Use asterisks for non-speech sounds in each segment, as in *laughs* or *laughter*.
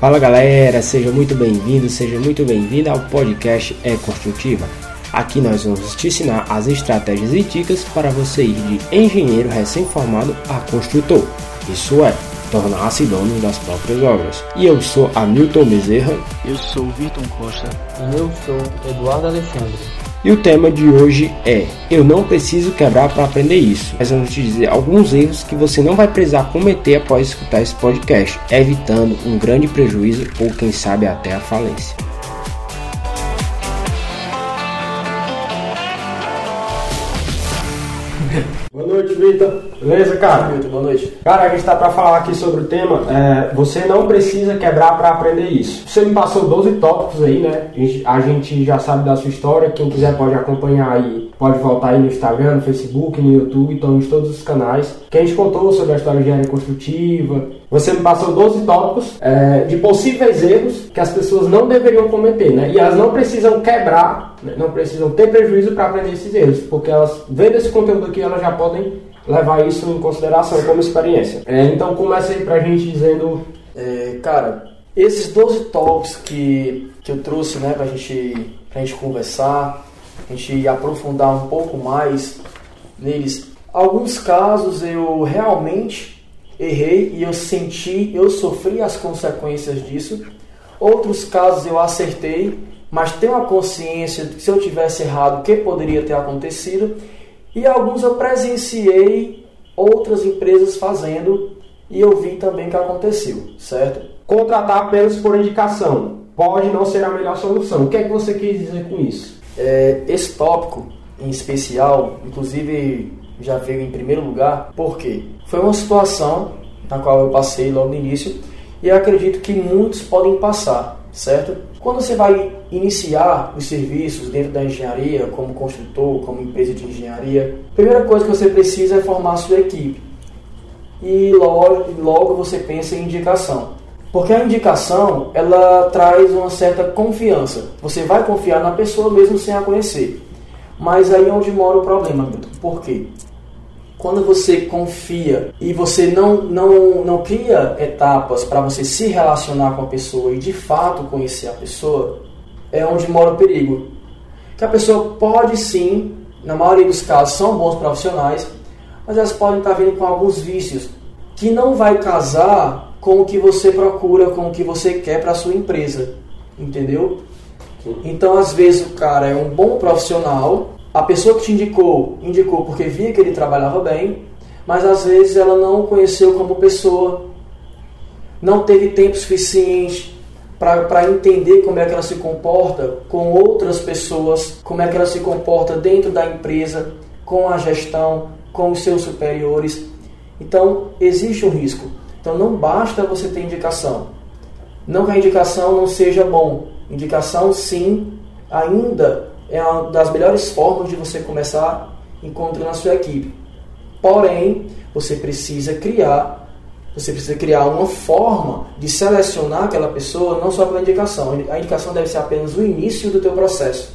Fala galera, seja muito bem-vindo, seja muito bem-vinda ao podcast É Construtiva. Aqui nós vamos te ensinar as estratégias e dicas para você ir de engenheiro recém-formado a construtor. Isso é, tornar-se dono das próprias obras. E eu sou Hamilton Bezerra. Eu sou Vitor Costa. E eu sou Eduardo Alexandre. E o tema de hoje é: Eu não preciso quebrar para aprender isso. Mas vamos te dizer alguns erros que você não vai precisar cometer após escutar esse podcast, evitando um grande prejuízo ou quem sabe até a falência. Noite, Vitor. Beleza, cara? Vitor, boa noite. Cara, a gente está para falar aqui sobre o tema. É, você não precisa quebrar para aprender isso. Você me passou 12 tópicos aí, né? A gente já sabe da sua história. Quem quiser pode acompanhar aí. Pode voltar aí no Instagram, no Facebook, no YouTube, então em todos os canais. Que a gente contou sobre a história de engenharia construtiva. Você me passou 12 tópicos é, de possíveis erros que as pessoas não deveriam cometer, né? E elas não precisam quebrar, né? não precisam ter prejuízo para aprender esses erros, porque elas, vendo esse conteúdo aqui, elas já podem levar isso em consideração como experiência. É, então começa aí pra gente dizendo. É, cara, esses 12 tops que, que eu trouxe né, pra, gente, pra gente conversar, a gente aprofundar um pouco mais neles. Alguns casos eu realmente errei e eu senti, eu sofri as consequências disso. Outros casos eu acertei, mas tenho a consciência de que se eu tivesse errado, o que poderia ter acontecido. E alguns eu presenciei outras empresas fazendo e eu vi também que aconteceu, certo? Contratar apenas por indicação pode não ser a melhor solução. O que é que você quis dizer com isso? É, esse tópico em especial, inclusive já veio em primeiro lugar, porque foi uma situação na qual eu passei logo no início e acredito que muitos podem passar, certo? Quando você vai iniciar os serviços dentro da engenharia, como construtor, como empresa de engenharia, a primeira coisa que você precisa é formar a sua equipe. E logo, logo você pensa em indicação. Porque a indicação, ela traz uma certa confiança. Você vai confiar na pessoa mesmo sem a conhecer. Mas aí é onde mora o problema, Por quê? Quando você confia e você não, não, não cria etapas para você se relacionar com a pessoa e de fato conhecer a pessoa, é onde mora o perigo. Que a pessoa pode sim, na maioria dos casos, são bons profissionais, mas elas podem estar vindo com alguns vícios que não vai casar com o que você procura, com o que você quer para a sua empresa. Entendeu? Então, às vezes, o cara é um bom profissional, a pessoa que te indicou, indicou porque via que ele trabalhava bem, mas às vezes ela não o conheceu como pessoa, não teve tempo suficiente para entender como é que ela se comporta com outras pessoas, como é que ela se comporta dentro da empresa, com a gestão, com os seus superiores. Então, existe um risco. Então, não basta você ter indicação. Não que a indicação não seja bom. Indicação, sim, ainda é uma das melhores formas de você começar encontrando a sua equipe. Porém, você precisa criar, você precisa criar uma forma de selecionar aquela pessoa não só pela indicação. A indicação deve ser apenas o início do teu processo,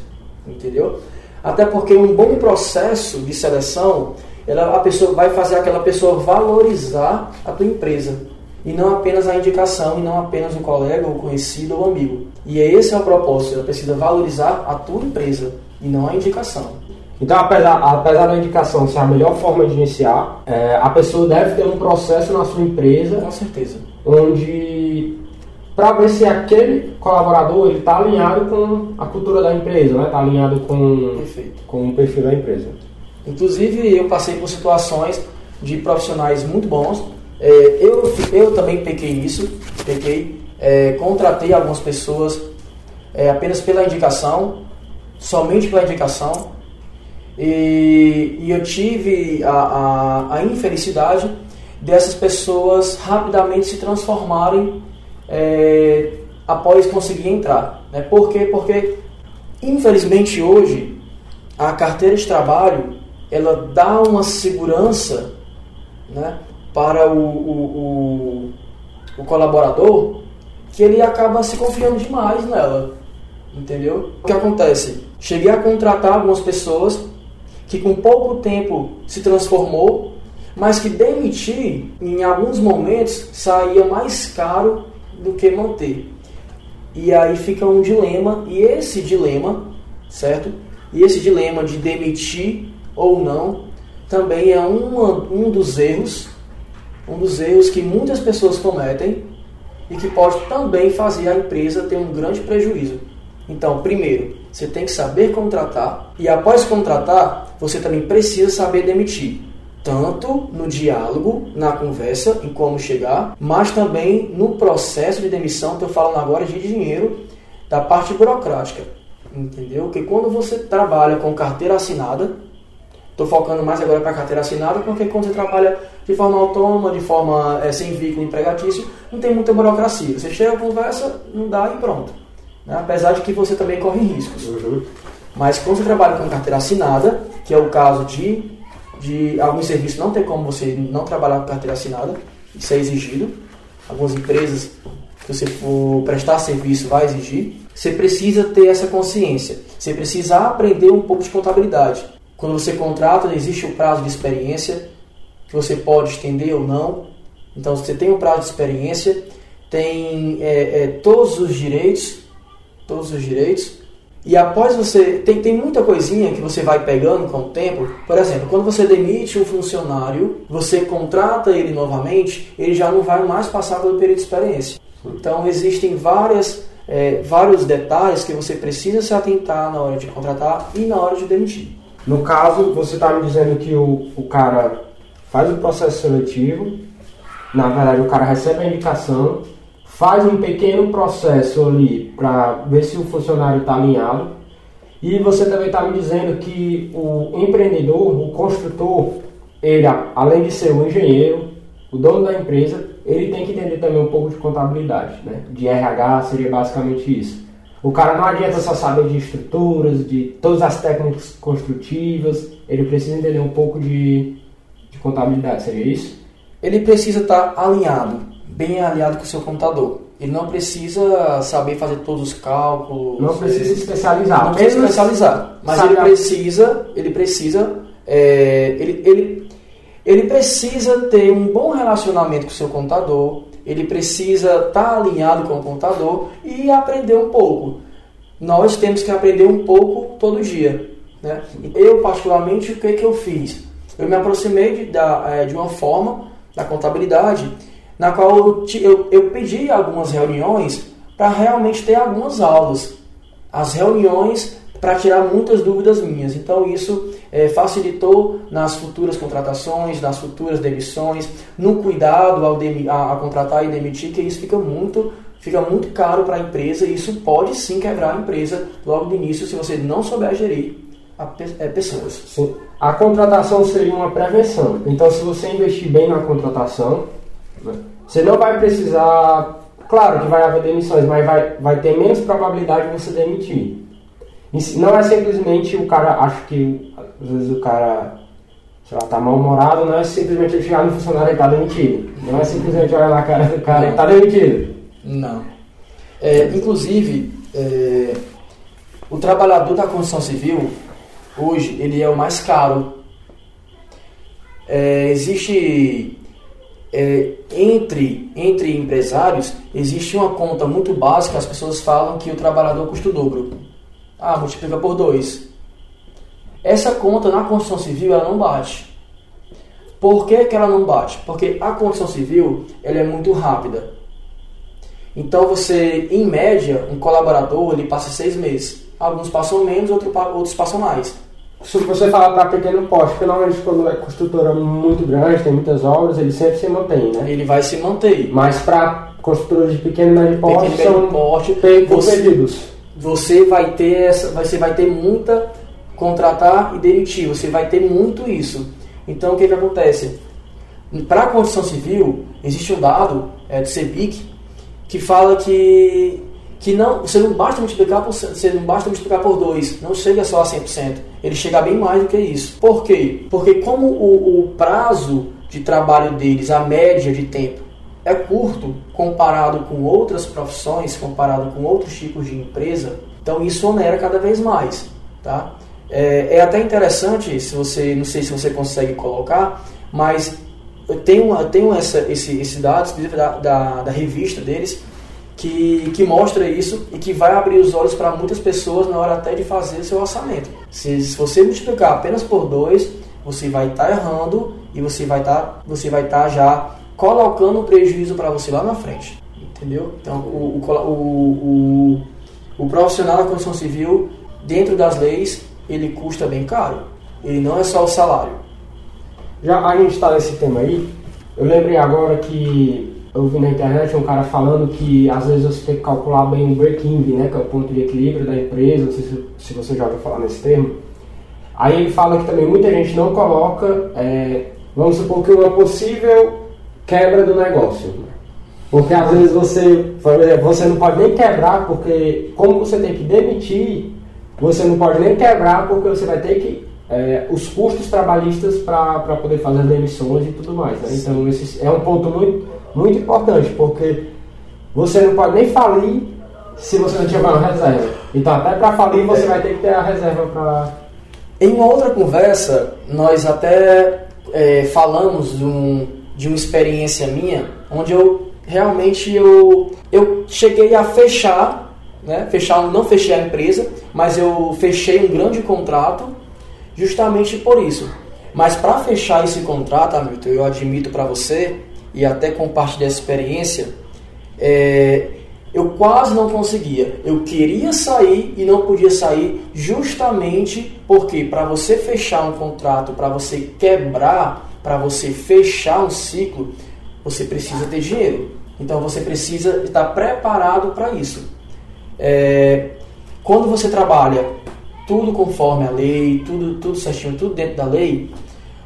entendeu? Até porque um bom processo de seleção, ela, a pessoa vai fazer aquela pessoa valorizar a tua empresa e não apenas a indicação, e não apenas um colega, ou conhecido ou amigo. E esse é o propósito, ela precisa valorizar a tua empresa e não a indicação. Então, apesar, apesar da indicação ser a melhor forma de iniciar, é, a pessoa deve ter um processo na sua empresa. Com certeza. Onde, para ver se aquele colaborador está alinhado com a cultura da empresa, está né? Alinhado com, com o perfil da empresa. Inclusive, eu passei por situações de profissionais muito bons é, eu, eu também pequei isso, pequei, é, contratei algumas pessoas é, apenas pela indicação, somente pela indicação, e, e eu tive a, a, a, infelicidade dessas pessoas rapidamente se transformarem é, após conseguir entrar. Né? Por quê? Porque, infelizmente, hoje, a carteira de trabalho ela dá uma segurança né, para o, o, o, o colaborador que ele acaba se confiando demais nela. Entendeu? O que acontece? Cheguei a contratar algumas pessoas que com pouco tempo se transformou, mas que demitir em alguns momentos saía mais caro do que manter. E aí fica um dilema, e esse dilema, certo? E esse dilema de demitir ou não também é uma, um dos erros, um dos erros que muitas pessoas cometem e que pode também fazer a empresa ter um grande prejuízo. Então, primeiro, você tem que saber contratar e após contratar, você também precisa saber demitir. Tanto no diálogo, na conversa, em como chegar, mas também no processo de demissão, estou falando agora de dinheiro, da parte burocrática. Entendeu? Que quando você trabalha com carteira assinada, estou focando mais agora para carteira assinada, porque quando você trabalha de forma autônoma, de forma é, sem vínculo empregatício, não tem muita burocracia. Você chega, conversa, não dá e pronto. Né? Apesar de que você também corre riscos. Uhum. Mas quando você trabalha com carteira assinada, que é o caso de, de alguns serviços não tem como você não trabalhar com carteira assinada, isso é exigido. Algumas empresas que você for prestar serviço vai exigir. Você precisa ter essa consciência. Você precisa aprender um pouco de contabilidade. Quando você contrata, existe o um prazo de experiência que você pode estender ou não. Então você tem um prazo de experiência, tem é, é, todos os direitos todos os direitos. E após você. Tem, tem muita coisinha que você vai pegando com o tempo. Por exemplo, quando você demite um funcionário, você contrata ele novamente, ele já não vai mais passar pelo período de experiência. Então existem várias, é, vários detalhes que você precisa se atentar na hora de contratar e na hora de demitir. No caso, você está me dizendo que o, o cara faz o processo seletivo, na verdade o cara recebe a indicação, faz um pequeno processo ali para ver se o funcionário está alinhado. E você também está me dizendo que o empreendedor, o construtor, ele, além de ser o engenheiro, o dono da empresa, ele tem que entender também um pouco de contabilidade, né? De RH seria basicamente isso. O cara não adianta só saber de estruturas, de todas as técnicas construtivas, ele precisa entender um pouco de, de contabilidade, seria isso? Ele precisa estar tá alinhado bem alinhado com o seu computador. Ele não precisa saber fazer todos os cálculos. Não precisa se especializar. Não precisa especializar. Mas ele precisa, ele precisa, é, ele, ele, ele precisa ter um bom relacionamento com o seu computador. Ele precisa estar tá alinhado com o computador e aprender um pouco. Nós temos que aprender um pouco todo dia. Né? Eu, particularmente, o que, que eu fiz? Eu me aproximei de, da, é, de uma forma da contabilidade na qual eu, eu, eu pedi algumas reuniões para realmente ter algumas aulas. As reuniões para tirar muitas dúvidas minhas. Então isso é, facilitou nas futuras contratações, nas futuras demissões, no cuidado ao demi, a, a, contratar e demitir, que isso fica muito, fica muito caro para a empresa e isso pode sim quebrar a empresa logo de início se você não souber gerir a, é, pessoas. Sim. A contratação seria uma prevenção. Então se você investir bem na contratação, você não vai precisar. Claro que vai haver demissões, mas vai, vai ter menos probabilidade de você demitir. Não é simplesmente o cara, acho que às vezes o cara, sei lá, tá mal-humorado, não é simplesmente ele chegar no funcionário e tá demitido. Não é simplesmente olhar na cara do cara e tá demitido. Não. É, inclusive, é, o trabalhador da construção civil, hoje, ele é o mais caro. É, existe é, entre, entre empresários, existe uma conta muito básica, as pessoas falam que o trabalhador custa o dobro. Ah, multiplica por dois. Essa conta na construção civil ela não bate. Por que, que ela não bate? Porque a construção civil ela é muito rápida. Então você, em média, um colaborador ele passa seis meses. Alguns passam menos, outros passam mais se você falar para pequeno poste, porque normalmente quando é construtora muito grande, tem muitas obras, ele sempre se mantém, né? Ele vai se manter. Mas para construtoras de pequeno e médio porte, pequeno, são porte, você. Você vai ter essa, você vai ter muita contratar e demitir, você vai ter muito isso. Então o que, que acontece? Para a construção civil, existe um dado é, do CEBIC que fala que que não, você não basta multiplicar por você não basta multiplicar por 2, não chega só a 100%. Ele chega bem mais do que isso. Por quê? Porque como o, o prazo de trabalho deles, a média de tempo é curto comparado com outras profissões, comparado com outros tipos de empresa, então isso onera cada vez mais, tá? É, é até interessante, se você, não sei se você consegue colocar, mas eu tenho, eu tenho essa, esse, esse dado da, da, da revista deles, que, que mostra isso e que vai abrir os olhos para muitas pessoas na hora até de fazer seu orçamento. Se, se você multiplicar apenas por dois, você vai estar tá errando e você vai estar tá, você vai estar tá já colocando prejuízo para você lá na frente. Entendeu? Então, o, o, o, o, o profissional da construção civil, dentro das leis, ele custa bem caro. Ele não é só o salário. Já a gente está nesse tema aí, eu lembrei agora que eu vi na internet um cara falando que às vezes você tem que calcular bem o break-even, né, que é o ponto de equilíbrio da empresa, não sei se, se você já ouviu falar nesse termo. Aí ele fala que também muita gente não coloca, é, vamos supor que uma possível quebra do negócio. Porque às vezes você, você não pode nem quebrar, porque como você tem que demitir, você não pode nem quebrar, porque você vai ter que. É, os custos trabalhistas para poder fazer as demissões e tudo mais. Né? Então, esse é um ponto muito, muito importante, porque você não pode nem falir se você não tiver uma reserva. Então, até para falir, você vai ter que ter a reserva para. Em uma outra conversa, nós até é, falamos de, um, de uma experiência minha, onde eu realmente eu, eu cheguei a fechar, né? fechar, não fechei a empresa, mas eu fechei um grande contrato justamente por isso. Mas para fechar esse contrato, Hamilton, eu admito para você e até compartilhar essa experiência, é, eu quase não conseguia. Eu queria sair e não podia sair justamente porque para você fechar um contrato, para você quebrar, para você fechar um ciclo, você precisa ter dinheiro. Então você precisa estar preparado para isso. É, quando você trabalha tudo conforme a lei, tudo, tudo certinho, tudo dentro da lei,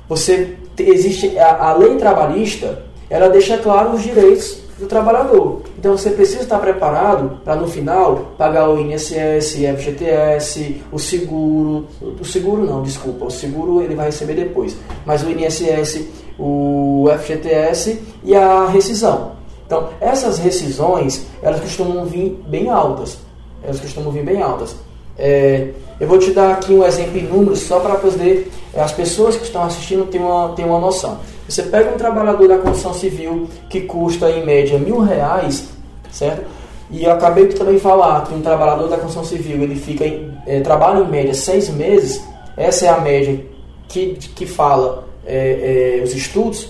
você existe a, a lei trabalhista, ela deixa claro os direitos do trabalhador. Então você precisa estar preparado para no final pagar o INSS, FGTS, o seguro, o seguro não, desculpa, o seguro ele vai receber depois, mas o INSS, o FGTS e a rescisão. Então essas rescisões elas costumam vir bem altas elas costumam vir bem altas. É, eu vou te dar aqui um exemplo em números só para poder é, as pessoas que estão assistindo terem uma, ter uma noção. Você pega um trabalhador da construção civil que custa em média mil reais, certo? E eu acabei de também falar que um trabalhador da construção civil ele fica em, é, trabalha em média seis meses. Essa é a média que, que fala é, é, os estudos.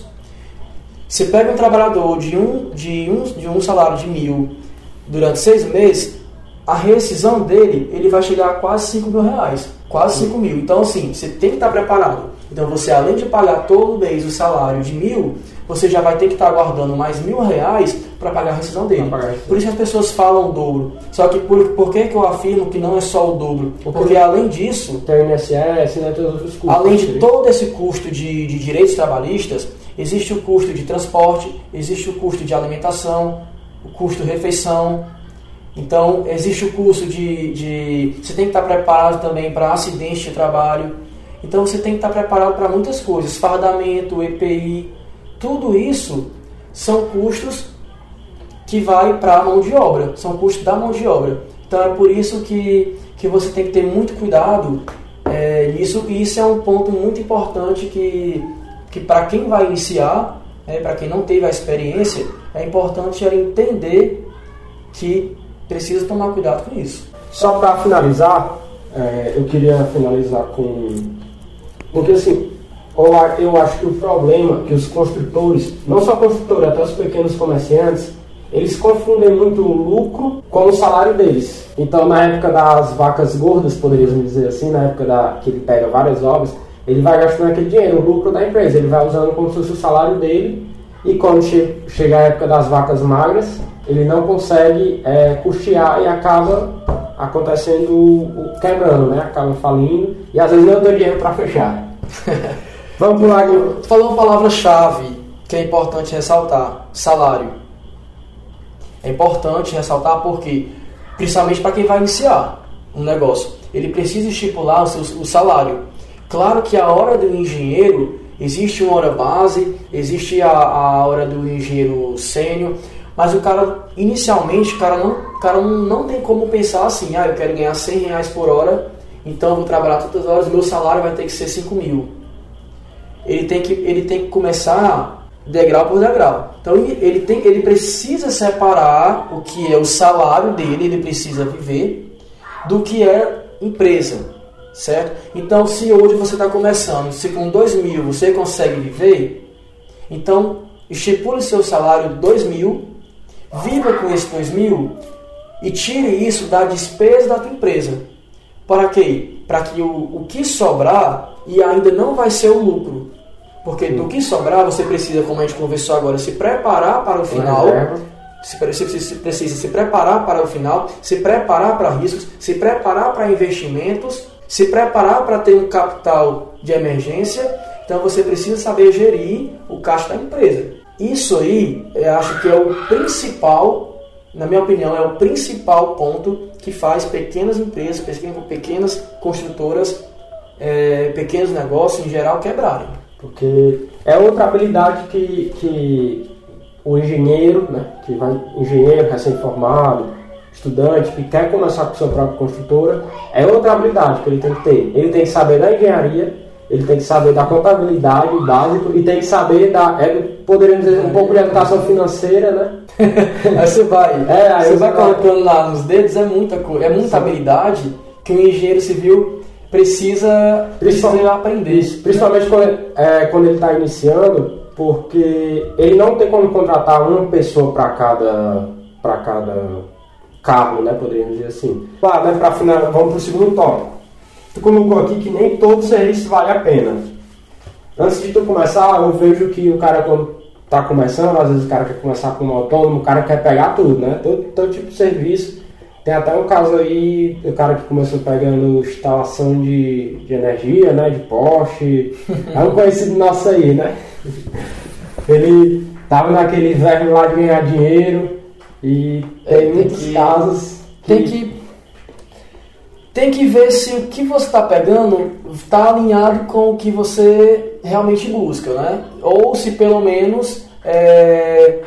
Você pega um trabalhador de um, de, um, de um salário de mil durante seis meses, a rescisão dele, ele vai chegar a quase 5 mil reais. Quase 5 mil. Então, assim, você tem que estar preparado. Então, você, além de pagar todo mês o salário de mil, você já vai ter que estar guardando mais mil reais para pagar a rescisão dele. Por isso as pessoas falam o dobro. Só que por, por que, que eu afirmo que não é só o dobro? Porque, além disso. Tem o INSS, né, todos os custos. Além de todo esse custo de, de direitos trabalhistas, existe o custo de transporte, existe o custo de alimentação, o custo refeição, então, existe o curso de, de. Você tem que estar preparado também para acidente de trabalho. Então, você tem que estar preparado para muitas coisas: fardamento, EPI. Tudo isso são custos que vai para a mão de obra, são custos da mão de obra. Então, é por isso que, que você tem que ter muito cuidado é, nisso. E isso é um ponto muito importante que, que para quem vai iniciar, é, para quem não teve a experiência, é importante entender que precisa tomar cuidado com isso. Só para finalizar, é, eu queria finalizar com. Porque assim, eu acho que o problema é que os construtores, não só construtores, até os pequenos comerciantes, eles confundem muito o lucro com o salário deles. Então, na época das vacas gordas, poderíamos dizer assim, na época da, que ele pega várias obras, ele vai gastando aquele dinheiro, o lucro da empresa, ele vai usando como se fosse o salário dele, e quando che chega a época das vacas magras, ele não consegue é, custear e acaba acontecendo o, quebrando, né? Acaba falindo e às vezes não tem dinheiro para fechar. *laughs* Vamos pular aqui. Tu falou uma palavra-chave que é importante ressaltar: salário. É importante ressaltar porque, principalmente para quem vai iniciar um negócio, ele precisa estipular o, seu, o salário. Claro que a hora do engenheiro existe uma hora base, existe a, a hora do engenheiro sênior, mas o cara, inicialmente, o cara não, o cara não, não tem como pensar assim, ah, eu quero ganhar 100 reais por hora, então eu vou trabalhar todas as horas, meu salário vai ter que ser 5 mil. Ele tem que, ele tem que começar degrau por degrau. Então ele, tem, ele precisa separar o que é o salário dele, ele precisa viver, do que é empresa, certo? Então se hoje você está começando, se com 2 mil você consegue viver, então estipule seu salário 2 mil, viva com esse 2 mil e tire isso da despesa da tua empresa. Para quê? Para que o, o que sobrar e ainda não vai ser o lucro. Porque do que sobrar, você precisa, como a gente conversou agora, se preparar para o final. Você precisa se preparar para o final, se preparar para riscos, se preparar para investimentos, se preparar para ter um capital de emergência. Então você precisa saber gerir o caixa da empresa. Isso aí, eu acho que é o principal, na minha opinião, é o principal ponto que faz pequenas empresas, pequenas construtoras, é, pequenos negócios em geral quebrarem. Porque é outra habilidade que, que o engenheiro, né, que vai engenheiro recém-formado, estudante que quer começar com sua própria construtora, é outra habilidade que ele tem que ter. Ele tem que saber da engenharia, ele tem que saber da contabilidade básico e tem que saber da, é, poderíamos dizer, um pouco de educação financeira, né? *laughs* aí você vai, *laughs* é, aí você vai colocando lá nos dedos, é muita coisa, é muita Sim. habilidade que o engenheiro civil precisa, precisa aprender. Isso, principalmente quando, é, quando ele está iniciando, porque ele não tem como contratar uma pessoa para cada, para cada carro, né? Poderíamos dizer assim. Ah, né, para final, vamos para o segundo tópico tu colocou aqui que nem todo serviço vale a pena. Antes de tu começar, eu vejo que o cara quando tá começando, às vezes o cara quer começar com um autônomo, o cara quer pegar tudo, né? Todo, todo tipo de serviço. Tem até um caso aí, o cara que começou pegando instalação de, de energia, né? De poste. É um conhecido nosso aí, né? Ele tava naquele verbo lá de ganhar dinheiro e tem, tem muitos que, casos. Que, tem que tem que ver se o que você está pegando está alinhado com o que você realmente busca, né? Ou se pelo menos é,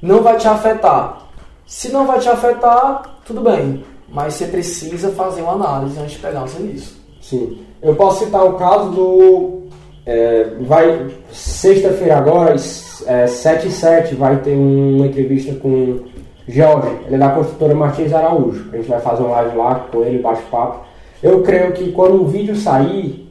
não vai te afetar. Se não vai te afetar, tudo bem, mas você precisa fazer uma análise antes de pegar um serviço. Sim, eu posso citar o caso do é, vai sexta-feira agora, é, 7 e 7, vai ter uma entrevista com Jorge, ele é da construtora Martins Araújo. A gente vai fazer uma live lá com ele, bate-papo. Eu creio que quando o vídeo sair,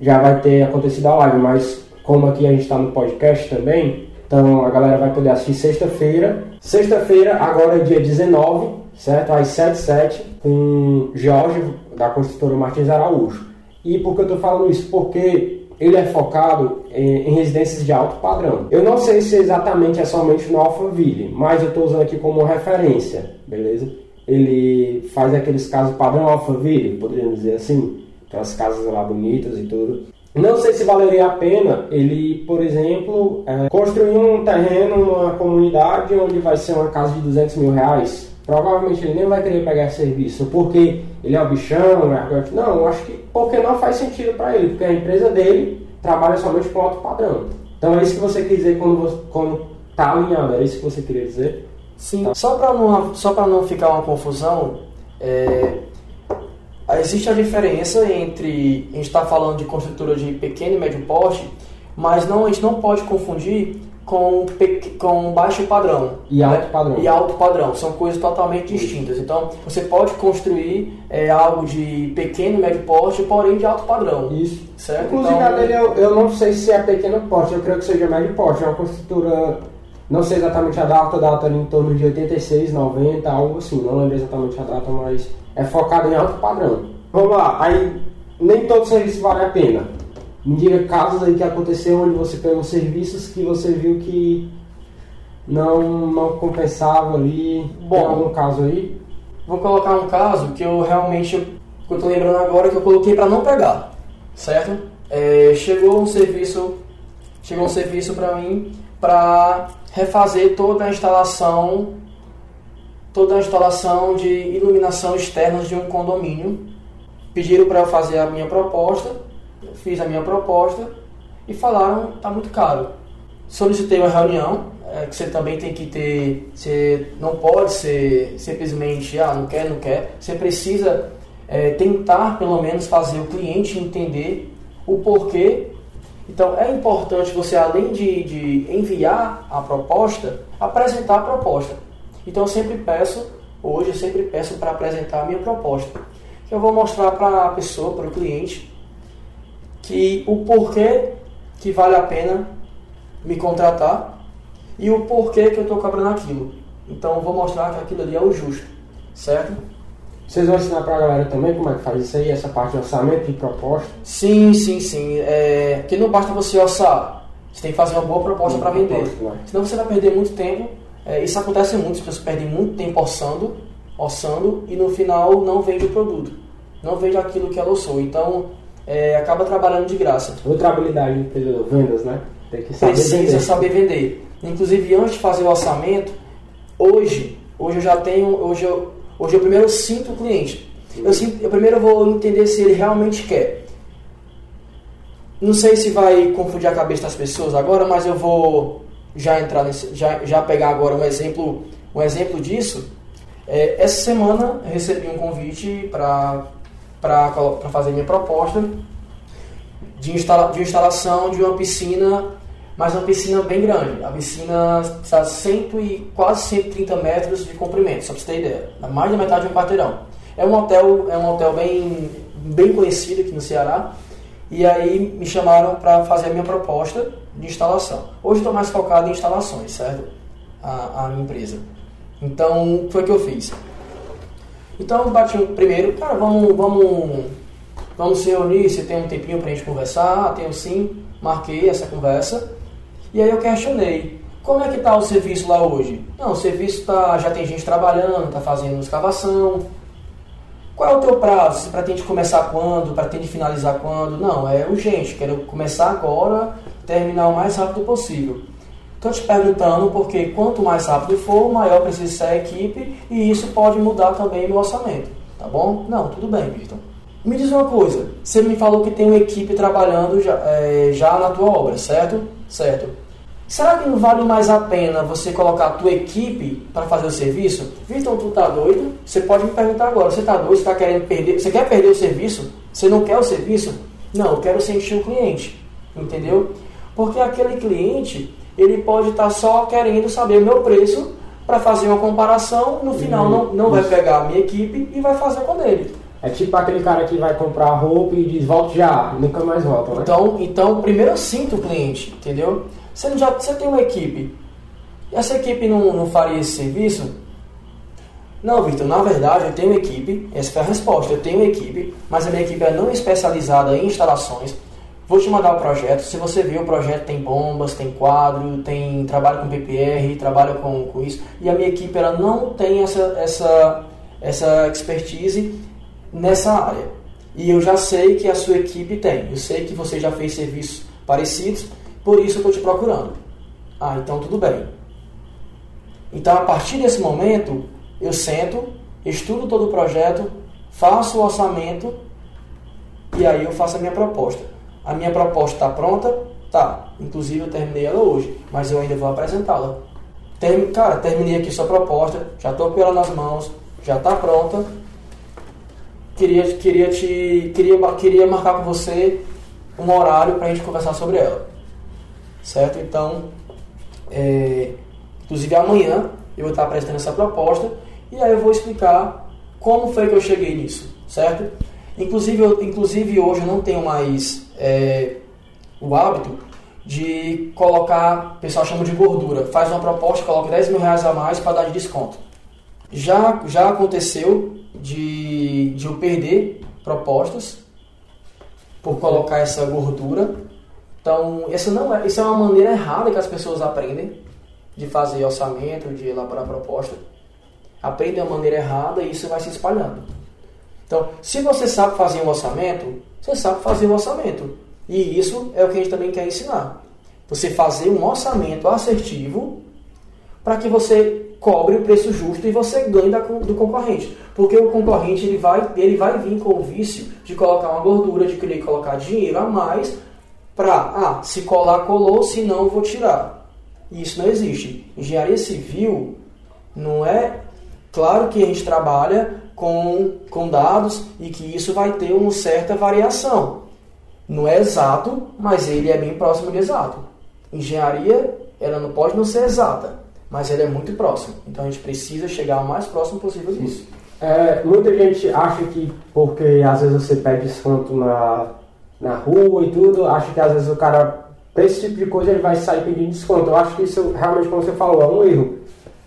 já vai ter acontecido a live, mas como aqui a gente está no podcast também, então a galera vai poder assistir sexta-feira. Sexta-feira, agora é dia 19, certo? Às 7 7 com Jorge, da construtora Martins Araújo. E por que eu estou falando isso? Porque ele é focado em, em, residências de alto padrão. Eu não sei se exatamente é somente no Alphaville, mas eu estou usando aqui como referência, beleza? Ele faz aqueles casos padrão Alphaville, poderíamos dizer assim, aquelas casas lá bonitas e tudo. Não sei se valeria a pena ele, por exemplo, é, construir um terreno numa comunidade onde vai ser uma casa de 200 mil reais. Provavelmente ele nem vai querer pegar serviço, porque ele é o bichão, é. Não, eu acho que porque não faz sentido para ele, porque a empresa dele trabalha somente com alto padrão. Então é isso que você quer dizer quando, você, quando tá alinhado, é isso que você queria dizer? Sim, tá. só para não, só não ficar uma confusão, é, existe a diferença entre a gente está falando de construtora de pequeno e médio porte, mas não, a gente não pode confundir com, com baixo padrão. E né? alto padrão. E alto padrão. São coisas totalmente distintas. Então, você pode construir é, algo de pequeno, médio porte, porém de alto padrão. Isso. Certo? Inclusive, então, a dele, eu, eu não sei se é pequeno porte, eu creio que seja médio porte. É uma construtora, não sei exatamente a data, a data em torno de 86, 90, algo assim. Não lembro exatamente a data, mas é focado em alto padrão. Vamos lá. Aí, nem todo serviço vale a pena me diga casos aí que aconteceu onde você pegou serviços que você viu que não, não compensava ali. Bom, Tem algum caso aí? Vou colocar um caso que eu realmente, eu tô lembrando agora que eu coloquei para não pegar, certo? É, chegou um serviço, chegou um serviço para mim para refazer toda a instalação, toda a instalação de iluminação externa de um condomínio. Pediram para eu fazer a minha proposta fiz a minha proposta e falaram tá muito caro. Solicitei uma reunião, é, que você também tem que ter, você não pode ser simplesmente, ah, não quer, não quer. Você precisa é, tentar pelo menos fazer o cliente entender o porquê Então é importante você, além de, de enviar a proposta, apresentar a proposta. Então eu sempre peço, hoje eu sempre peço para apresentar a minha proposta. Que eu vou mostrar para a pessoa, para o cliente, que o porquê que vale a pena me contratar e o porquê que eu estou cobrando aquilo. Então vou mostrar que aquilo ali é o justo, certo? Vocês vão ensinar para a galera também como é que faz isso aí, essa parte de orçamento e proposta? Sim, sim, sim. É, porque não basta você orçar, você tem que fazer uma boa proposta para vender. Proposta, né? Senão você vai perder muito tempo. É, isso acontece muito, as pessoas perdem muito tempo orçando, orçando e no final não vende o produto. Não vende aquilo que ela orçou. Então é, acaba trabalhando de graça. Outra habilidade do empreendedor, vendas, né? Tem que saber Precisa vender. saber vender. Inclusive antes de fazer o orçamento, hoje, hoje eu já tenho, hoje eu, hoje eu primeiro sinto o cliente. Eu, sinto, eu primeiro vou entender se ele realmente quer. Não sei se vai confundir a cabeça das pessoas agora, mas eu vou já entrar nesse, já, já pegar agora um exemplo, um exemplo disso. É, essa semana eu recebi um convite para para fazer minha proposta de, instala, de instalação de uma piscina, mas uma piscina bem grande. A piscina está cento e, quase 130 metros de comprimento, só para você ter ideia. Mais da metade de um quarteirão. É um hotel, é um hotel bem, bem conhecido aqui no Ceará. E aí me chamaram para fazer a minha proposta de instalação. Hoje estou mais focado em instalações, certo? A, a empresa. Então, foi o que eu fiz. Então, bati primeiro, cara, vamos, vamos, vamos se reunir, se tem um tempinho pra gente conversar. Ah, tenho sim, marquei essa conversa. E aí eu questionei, como é que tá o serviço lá hoje? Não, o serviço tá, já tem gente trabalhando, tá fazendo escavação. Qual é o teu prazo? Você pretende começar quando? Pretende finalizar quando? Não, é urgente, quero começar agora, terminar o mais rápido possível. Estou te perguntando porque quanto mais rápido for, maior precisa ser a equipe e isso pode mudar também meu orçamento. Tá bom? Não, tudo bem, Victor. Me diz uma coisa, você me falou que tem uma equipe trabalhando já, é, já na tua obra, certo? Certo. Será que não vale mais a pena você colocar a tua equipe para fazer o serviço? Victor, tu tá doido? Você pode me perguntar agora, você tá doido? Você tá querendo perder? Você quer perder o serviço? Você não quer o serviço? Não, eu quero sentir o cliente. Entendeu? Porque aquele cliente, ele pode estar só querendo saber o meu preço para fazer uma comparação, no final não, não vai pegar a minha equipe e vai fazer com ele. É tipo aquele cara que vai comprar roupa e diz, volte já, nunca mais volta, né? Então, então primeiro eu sinto o cliente, entendeu? Você, não já, você tem uma equipe, essa equipe não, não faria esse serviço? Não, Victor, na verdade eu tenho uma equipe, essa foi a resposta, eu tenho uma equipe, mas a minha equipe é não especializada em instalações. Vou te mandar o projeto, se você ver o projeto tem bombas, tem quadro, tem trabalho com PPR, trabalho com, com isso, e a minha equipe ela não tem essa, essa, essa expertise nessa área. E eu já sei que a sua equipe tem, eu sei que você já fez serviços parecidos, por isso eu estou te procurando. Ah, então tudo bem. Então a partir desse momento, eu sento, estudo todo o projeto, faço o orçamento e aí eu faço a minha proposta. A minha proposta está pronta? Tá. Inclusive eu terminei ela hoje, mas eu ainda vou apresentá-la. Term... Cara, terminei aqui sua proposta, já estou com ela nas mãos, já está pronta. Queria, queria, te, queria, queria marcar com você um horário para a gente conversar sobre ela. Certo? Então, é, inclusive amanhã eu vou estar apresentando essa proposta e aí eu vou explicar como foi que eu cheguei nisso, certo? Inclusive, eu, inclusive hoje eu não tenho mais é, o hábito de colocar, o pessoal chama de gordura, faz uma proposta, coloca 10 mil reais a mais para dar de desconto. Já, já aconteceu de, de eu perder propostas por colocar essa gordura. Então, essa não é, isso é uma maneira errada que as pessoas aprendem de fazer orçamento, de elaborar proposta. Aprendem a maneira errada e isso vai se espalhando. Então, se você sabe fazer um orçamento, você sabe fazer um orçamento. E isso é o que a gente também quer ensinar. Você fazer um orçamento assertivo para que você cobre o preço justo e você ganhe do concorrente. Porque o concorrente ele vai, ele vai vir com o vício de colocar uma gordura, de querer colocar dinheiro a mais para, ah, se colar, colou, se não, vou tirar. E isso não existe. Engenharia civil não é. Claro que a gente trabalha com, com dados e que isso vai ter uma certa variação. Não é exato, mas ele é bem próximo de exato. Engenharia, ela não pode não ser exata, mas ela é muito próxima. Então a gente precisa chegar o mais próximo possível disso. É, muita gente acha que porque às vezes você pede desconto na, na rua e tudo, acha que às vezes o cara, pra esse tipo de coisa, ele vai sair pedindo desconto. Eu acho que isso realmente, como você falou, é um erro.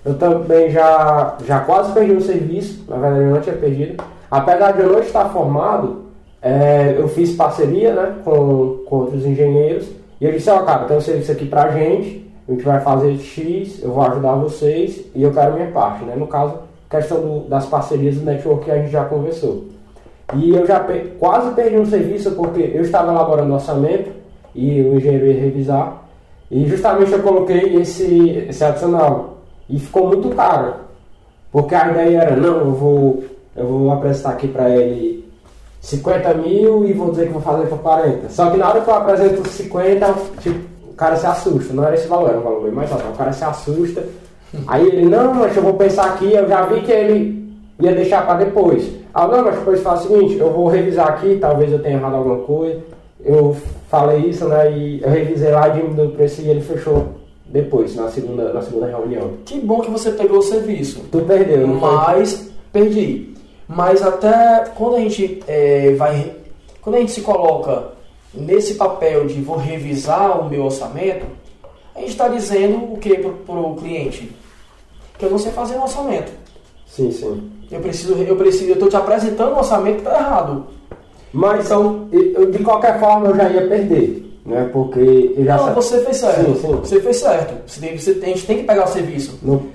Eu também já, já quase perdi um serviço, na verdade eu não tinha perdido. Apesar de eu não estar formado, é, eu fiz parceria né, com, com outros engenheiros e eu disse, ó, oh, cara, tem um serviço aqui pra gente, a gente vai fazer X, eu vou ajudar vocês e eu quero minha parte, né? No caso, questão do, das parcerias do network que a gente já conversou. E eu já pe quase perdi um serviço porque eu estava elaborando orçamento e o engenheiro ia revisar e justamente eu coloquei esse, esse adicional e ficou muito caro. Porque a ideia era, não, eu vou, eu vou apresentar aqui para ele 50 mil e vou dizer que vou fazer por 40. Só que na hora que eu apresento 50, tipo, o cara se assusta. Não era esse valor, era um valor bem mais alto. O cara se assusta. Aí ele, não, mas eu vou pensar aqui, eu já vi que ele ia deixar para depois. Ah, não, mas depois faz o seguinte, eu vou revisar aqui, talvez eu tenha errado alguma coisa. Eu falei isso, né, e eu revisei lá, diminuiu o preço e ele fechou depois, na segunda, na segunda reunião. Que bom que você pegou o serviço. Tu perdeu, não Mas, foi? perdi. Mas até quando a gente é, vai. Quando a gente se coloca nesse papel de vou revisar o meu orçamento, a gente está dizendo o que para o cliente? Que eu não sei fazer um orçamento. Sim, sim. Eu preciso, eu preciso, eu estou te apresentando um orçamento que está errado. Mas então, eu, de qualquer forma eu já ia perder. Né? Porque eu já Não, você fez certo. Sim, sim. Você fez certo. Você tem, você tem, a gente tem que pegar o serviço. No...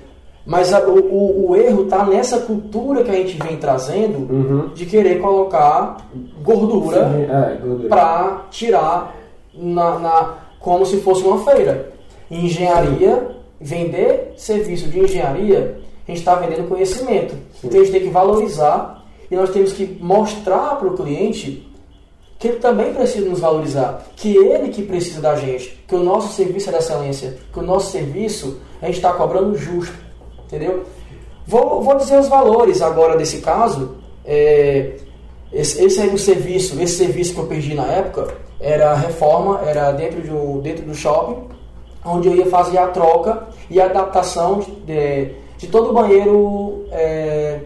Mas a, o, o, erro está nessa cultura que a gente vem trazendo uhum. de querer colocar gordura, é, gordura. para tirar na, na, como se fosse uma feira. Engenharia, vender serviço de engenharia, a gente está vendendo conhecimento. Então a gente tem que valorizar e nós temos que mostrar para o cliente que ele também precisa nos valorizar, que ele que precisa da gente, que o nosso serviço é de excelência, que o nosso serviço a gente está cobrando justo, entendeu? Vou, vou dizer os valores agora desse caso. É, esse, esse aí o serviço, esse serviço que eu perdi na época era a reforma, era dentro, de um, dentro do shopping, onde eu ia fazer a troca e a adaptação de, de todo o banheiro é,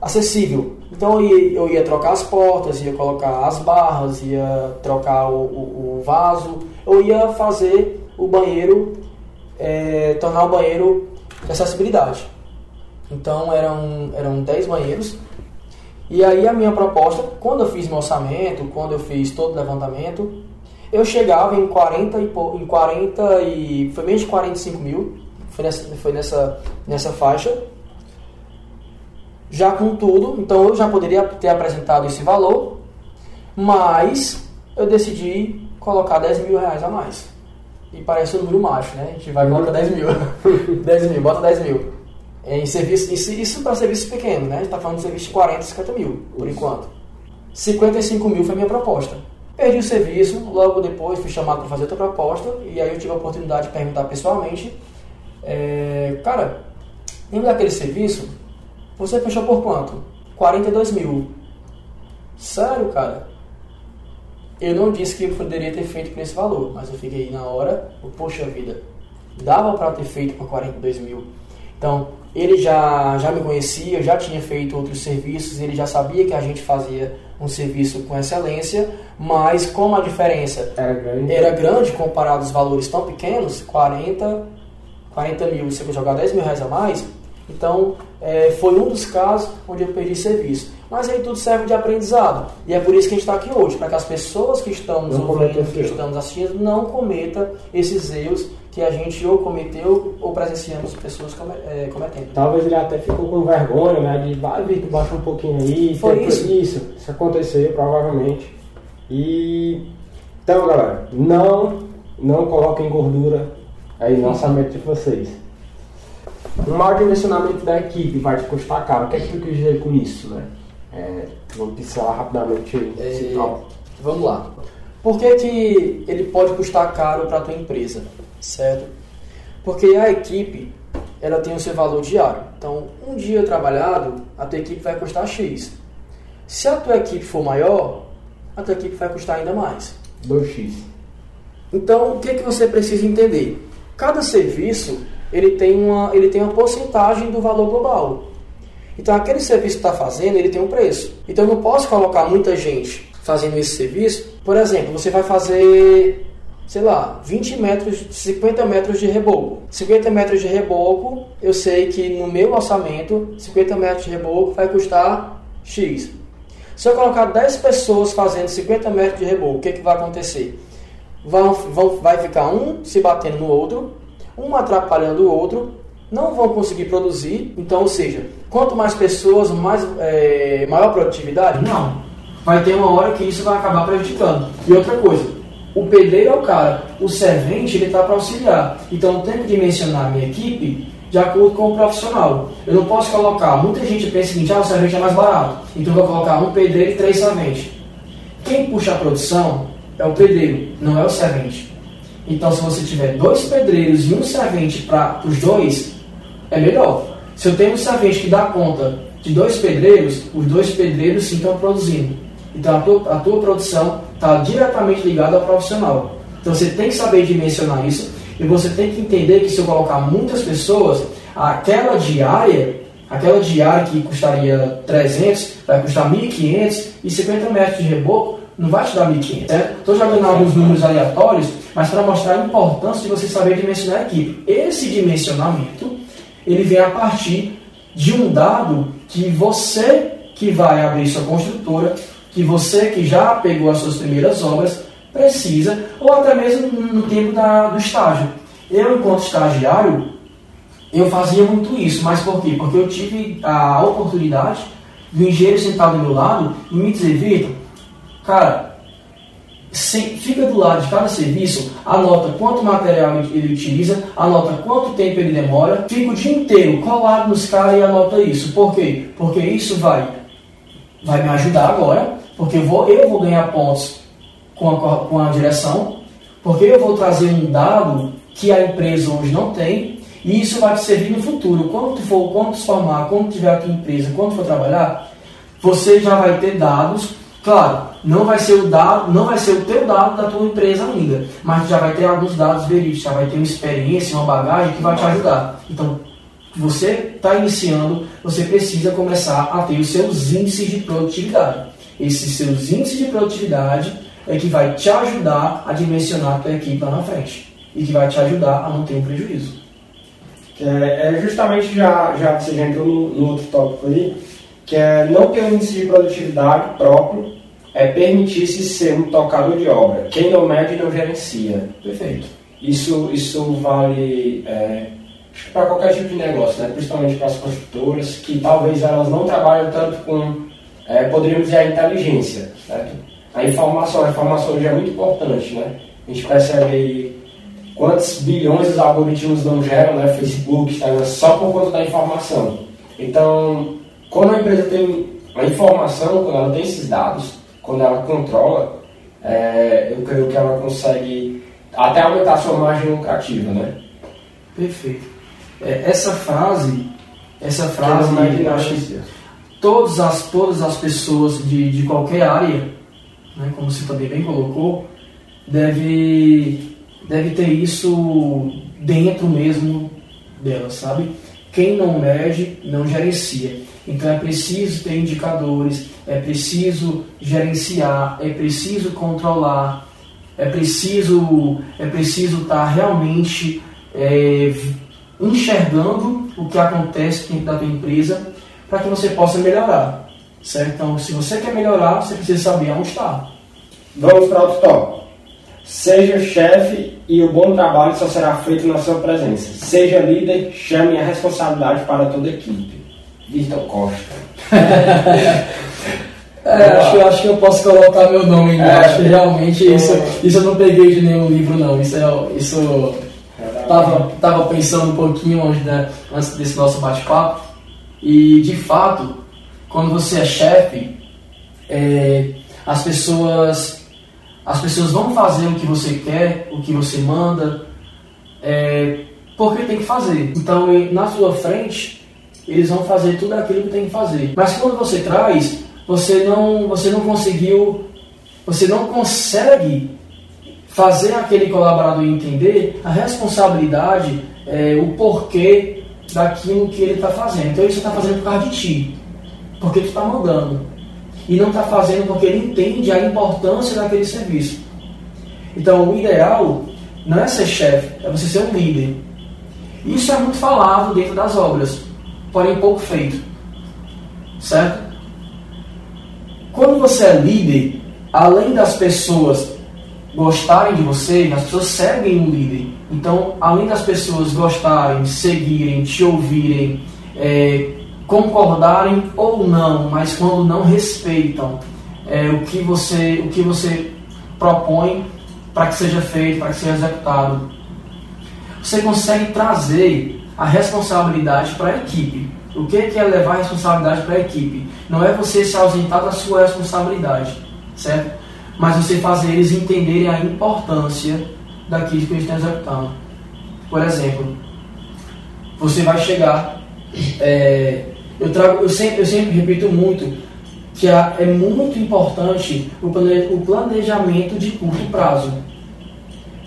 acessível. Então eu ia, trocar as portas, ia colocar as barras, ia trocar o, o, o vaso, eu ia fazer o banheiro, é, tornar o banheiro de acessibilidade. Então eram, eram 10 banheiros. E aí a minha proposta, quando eu fiz meu orçamento, quando eu fiz todo o levantamento, eu chegava em 40 e, em 40 e foi menos de 45 mil, foi nessa, foi nessa, nessa faixa. Já com tudo, então eu já poderia ter apresentado esse valor, mas eu decidi colocar 10 mil reais a mais. E parece um número macho, né? A gente vai colocar 10 mil. *laughs* 10 mil, bota 10 mil. Em serviço, isso, isso para serviço pequeno, né? A gente está falando de serviço de 40, 50 mil, por isso. enquanto. 55 mil foi minha proposta. Perdi o serviço, logo depois fui chamado para fazer outra proposta, e aí eu tive a oportunidade de perguntar pessoalmente: é, Cara, lembra daquele serviço? Você fechou por quanto? 42 mil. Sério, cara? Eu não disse que eu poderia ter feito por esse valor, mas eu fiquei na hora, poxa vida, dava para ter feito por 42 mil. Então, ele já, já me conhecia, já tinha feito outros serviços, ele já sabia que a gente fazia um serviço com excelência, mas como a diferença era grande, era grande comparado aos valores tão pequenos, 40, 40 mil, você vai jogar 10 mil reais a mais, então, é, foi um dos casos onde eu perdi serviço. Mas aí tudo serve de aprendizado. E é por isso que a gente está aqui hoje, para que as pessoas que estão nos não ouvindo, que estão nos assistindo, não cometam esses erros que a gente ou cometeu ou presenciamos pessoas é, cometendo. Talvez ele até ficou com vergonha, né? De vai, Vitor, baixa um pouquinho aí. Foi isso. isso. Isso aconteceu, provavelmente. E então, galera, não, não coloquem gordura aí no orçamento de vocês. Um mau dimensionamento da equipe vai te custar caro. O que é que tu quis dizer com isso, né? É, vamos pincelar rapidamente esse é, Vamos lá. Por que, que ele pode custar caro para a tua empresa? Certo? Porque a equipe ela tem o seu valor diário. Então, um dia trabalhado, a tua equipe vai custar X. Se a tua equipe for maior, a tua equipe vai custar ainda mais. 2x. Então, o que, que você precisa entender? Cada serviço ele tem uma, ele tem uma porcentagem do valor global. Então, aquele serviço que está fazendo, ele tem um preço. Então, eu não posso colocar muita gente fazendo esse serviço. Por exemplo, você vai fazer, sei lá, 20 metros, 50 metros de reboco. 50 metros de reboco, eu sei que no meu orçamento, 50 metros de reboco vai custar X. Se eu colocar 10 pessoas fazendo 50 metros de reboco, o que, que vai acontecer? Vão, vão, vai ficar um se batendo no outro, um atrapalhando o outro, não vão conseguir produzir. Então, ou seja, quanto mais pessoas, mais, é, maior produtividade? Não. Vai ter uma hora que isso vai acabar prejudicando. E outra coisa, o pedreiro é o cara, o servente ele está para auxiliar. Então, eu tenho que dimensionar a minha equipe de acordo com o profissional. Eu não posso colocar, muita gente pensa o seguinte, ah, o servente é mais barato, então eu vou colocar um pedreiro e três serventes. Quem puxa a produção é o pedreiro, não é o servente. Então, se você tiver dois pedreiros e um servente para os dois, é melhor. Se eu tenho um servente que dá conta de dois pedreiros, os dois pedreiros sim estão produzindo. Então, a tua, a tua produção está diretamente ligada ao profissional. Então, você tem que saber dimensionar isso e você tem que entender que se eu colocar muitas pessoas, aquela diária, aquela diária que custaria 300, vai custar 1.500 e 50 metros de reboco não vai te dar 1.500, certo? Estou jogando alguns números aleatórios, mas para mostrar a importância de você saber dimensionar a equipe. Esse dimensionamento, ele vem a partir de um dado que você que vai abrir sua construtora, que você que já pegou as suas primeiras obras, precisa, ou até mesmo no tempo da, do estágio. Eu, enquanto estagiário, eu fazia muito isso, mas por quê? Porque eu tive a oportunidade do engenheiro sentado do meu lado e me dizer, Vitor, cara, fica do lado de cada serviço, anota quanto material ele utiliza, anota quanto tempo ele demora, fica o dia inteiro colado nos caras e anota isso. Por quê? Porque isso vai, vai me ajudar agora, porque eu vou, eu vou ganhar pontos com a, com a direção, porque eu vou trazer um dado que a empresa hoje não tem, e isso vai te servir no futuro. Quando tu for, quando tu formar, quando tiver a tua empresa, quando for trabalhar, você já vai ter dados. Claro, não vai ser o dado, não vai ser o teu dado da tua empresa ainda, mas já vai ter alguns dados verídicos, já vai ter uma experiência, uma bagagem que vai te ajudar. Então, você está iniciando, você precisa começar a ter os seus índices de produtividade. Esses seus índices de produtividade é que vai te ajudar a dimensionar a tua equipe lá na frente e que vai te ajudar a não ter um prejuízo. É, é justamente já, já você já entrou no, no, outro tópico aí, que é não ter um índice de produtividade próprio, é permitir-se ser um tocador de obra. Quem não mede não gerencia. Perfeito. Isso, isso vale é, para qualquer tipo de negócio, né? principalmente para as construtoras, que talvez elas não trabalham tanto com, é, poderíamos dizer, a inteligência. Certo? A informação, a informação hoje é muito importante, né? A gente percebe quantos bilhões os algoritmos não geram, né? Facebook, Instagram, só por conta da informação. Então, quando a empresa tem a informação, quando ela tem esses dados, quando ela controla, é, eu creio que ela consegue até aumentar a sua margem lucrativa, né? Perfeito. É, essa frase, essa frase, acho que todas as, todas as pessoas de, de qualquer área né, como você também bem colocou, deve, deve ter isso dentro mesmo dela, sabe? Quem não mede, não gerencia. Então é preciso ter indicadores, é preciso gerenciar, é preciso controlar, é preciso é preciso estar tá realmente é, enxergando o que acontece dentro da tua empresa para que você possa melhorar. Certo? Então, se você quer melhorar, você precisa saber onde está. Vamos para outro tópico. Seja chefe e o bom trabalho só será feito na sua presença. Seja líder, chame a responsabilidade para toda a equipe. Vitor Costa. *laughs* É, acho, acho que eu posso colocar meu nome embaixo. É, acho que realmente isso, isso eu não peguei de nenhum livro, não. Isso, é, isso tava, tava pensando um pouquinho antes, né, antes desse nosso bate-papo. E, de fato, quando você é chefe, é, as pessoas as pessoas vão fazer o que você quer, o que você manda, é, porque tem que fazer. Então, na sua frente, eles vão fazer tudo aquilo que tem que fazer. Mas quando você traz, você não, você não conseguiu você não consegue fazer aquele colaborador entender a responsabilidade, é, o porquê daquilo que ele está fazendo. Então isso está fazendo por causa de ti, porque tu está mandando. E não está fazendo porque ele entende a importância daquele serviço. Então o ideal não é ser chefe, é você ser um líder. Isso é muito falado dentro das obras, porém pouco feito. Certo? Quando você é líder, além das pessoas gostarem de você, as pessoas seguem o líder. Então, além das pessoas gostarem, seguirem, te ouvirem, é, concordarem ou não, mas quando não respeitam é, o que você o que você propõe para que seja feito, para que seja executado, você consegue trazer a responsabilidade para a equipe. O que é levar a responsabilidade para a equipe? Não é você se ausentar da sua responsabilidade, certo? Mas você fazer eles entenderem a importância daquilo que eles estão executando. Por exemplo, você vai chegar. É, eu, trago, eu, sempre, eu sempre repito muito que é muito importante o planejamento de curto prazo.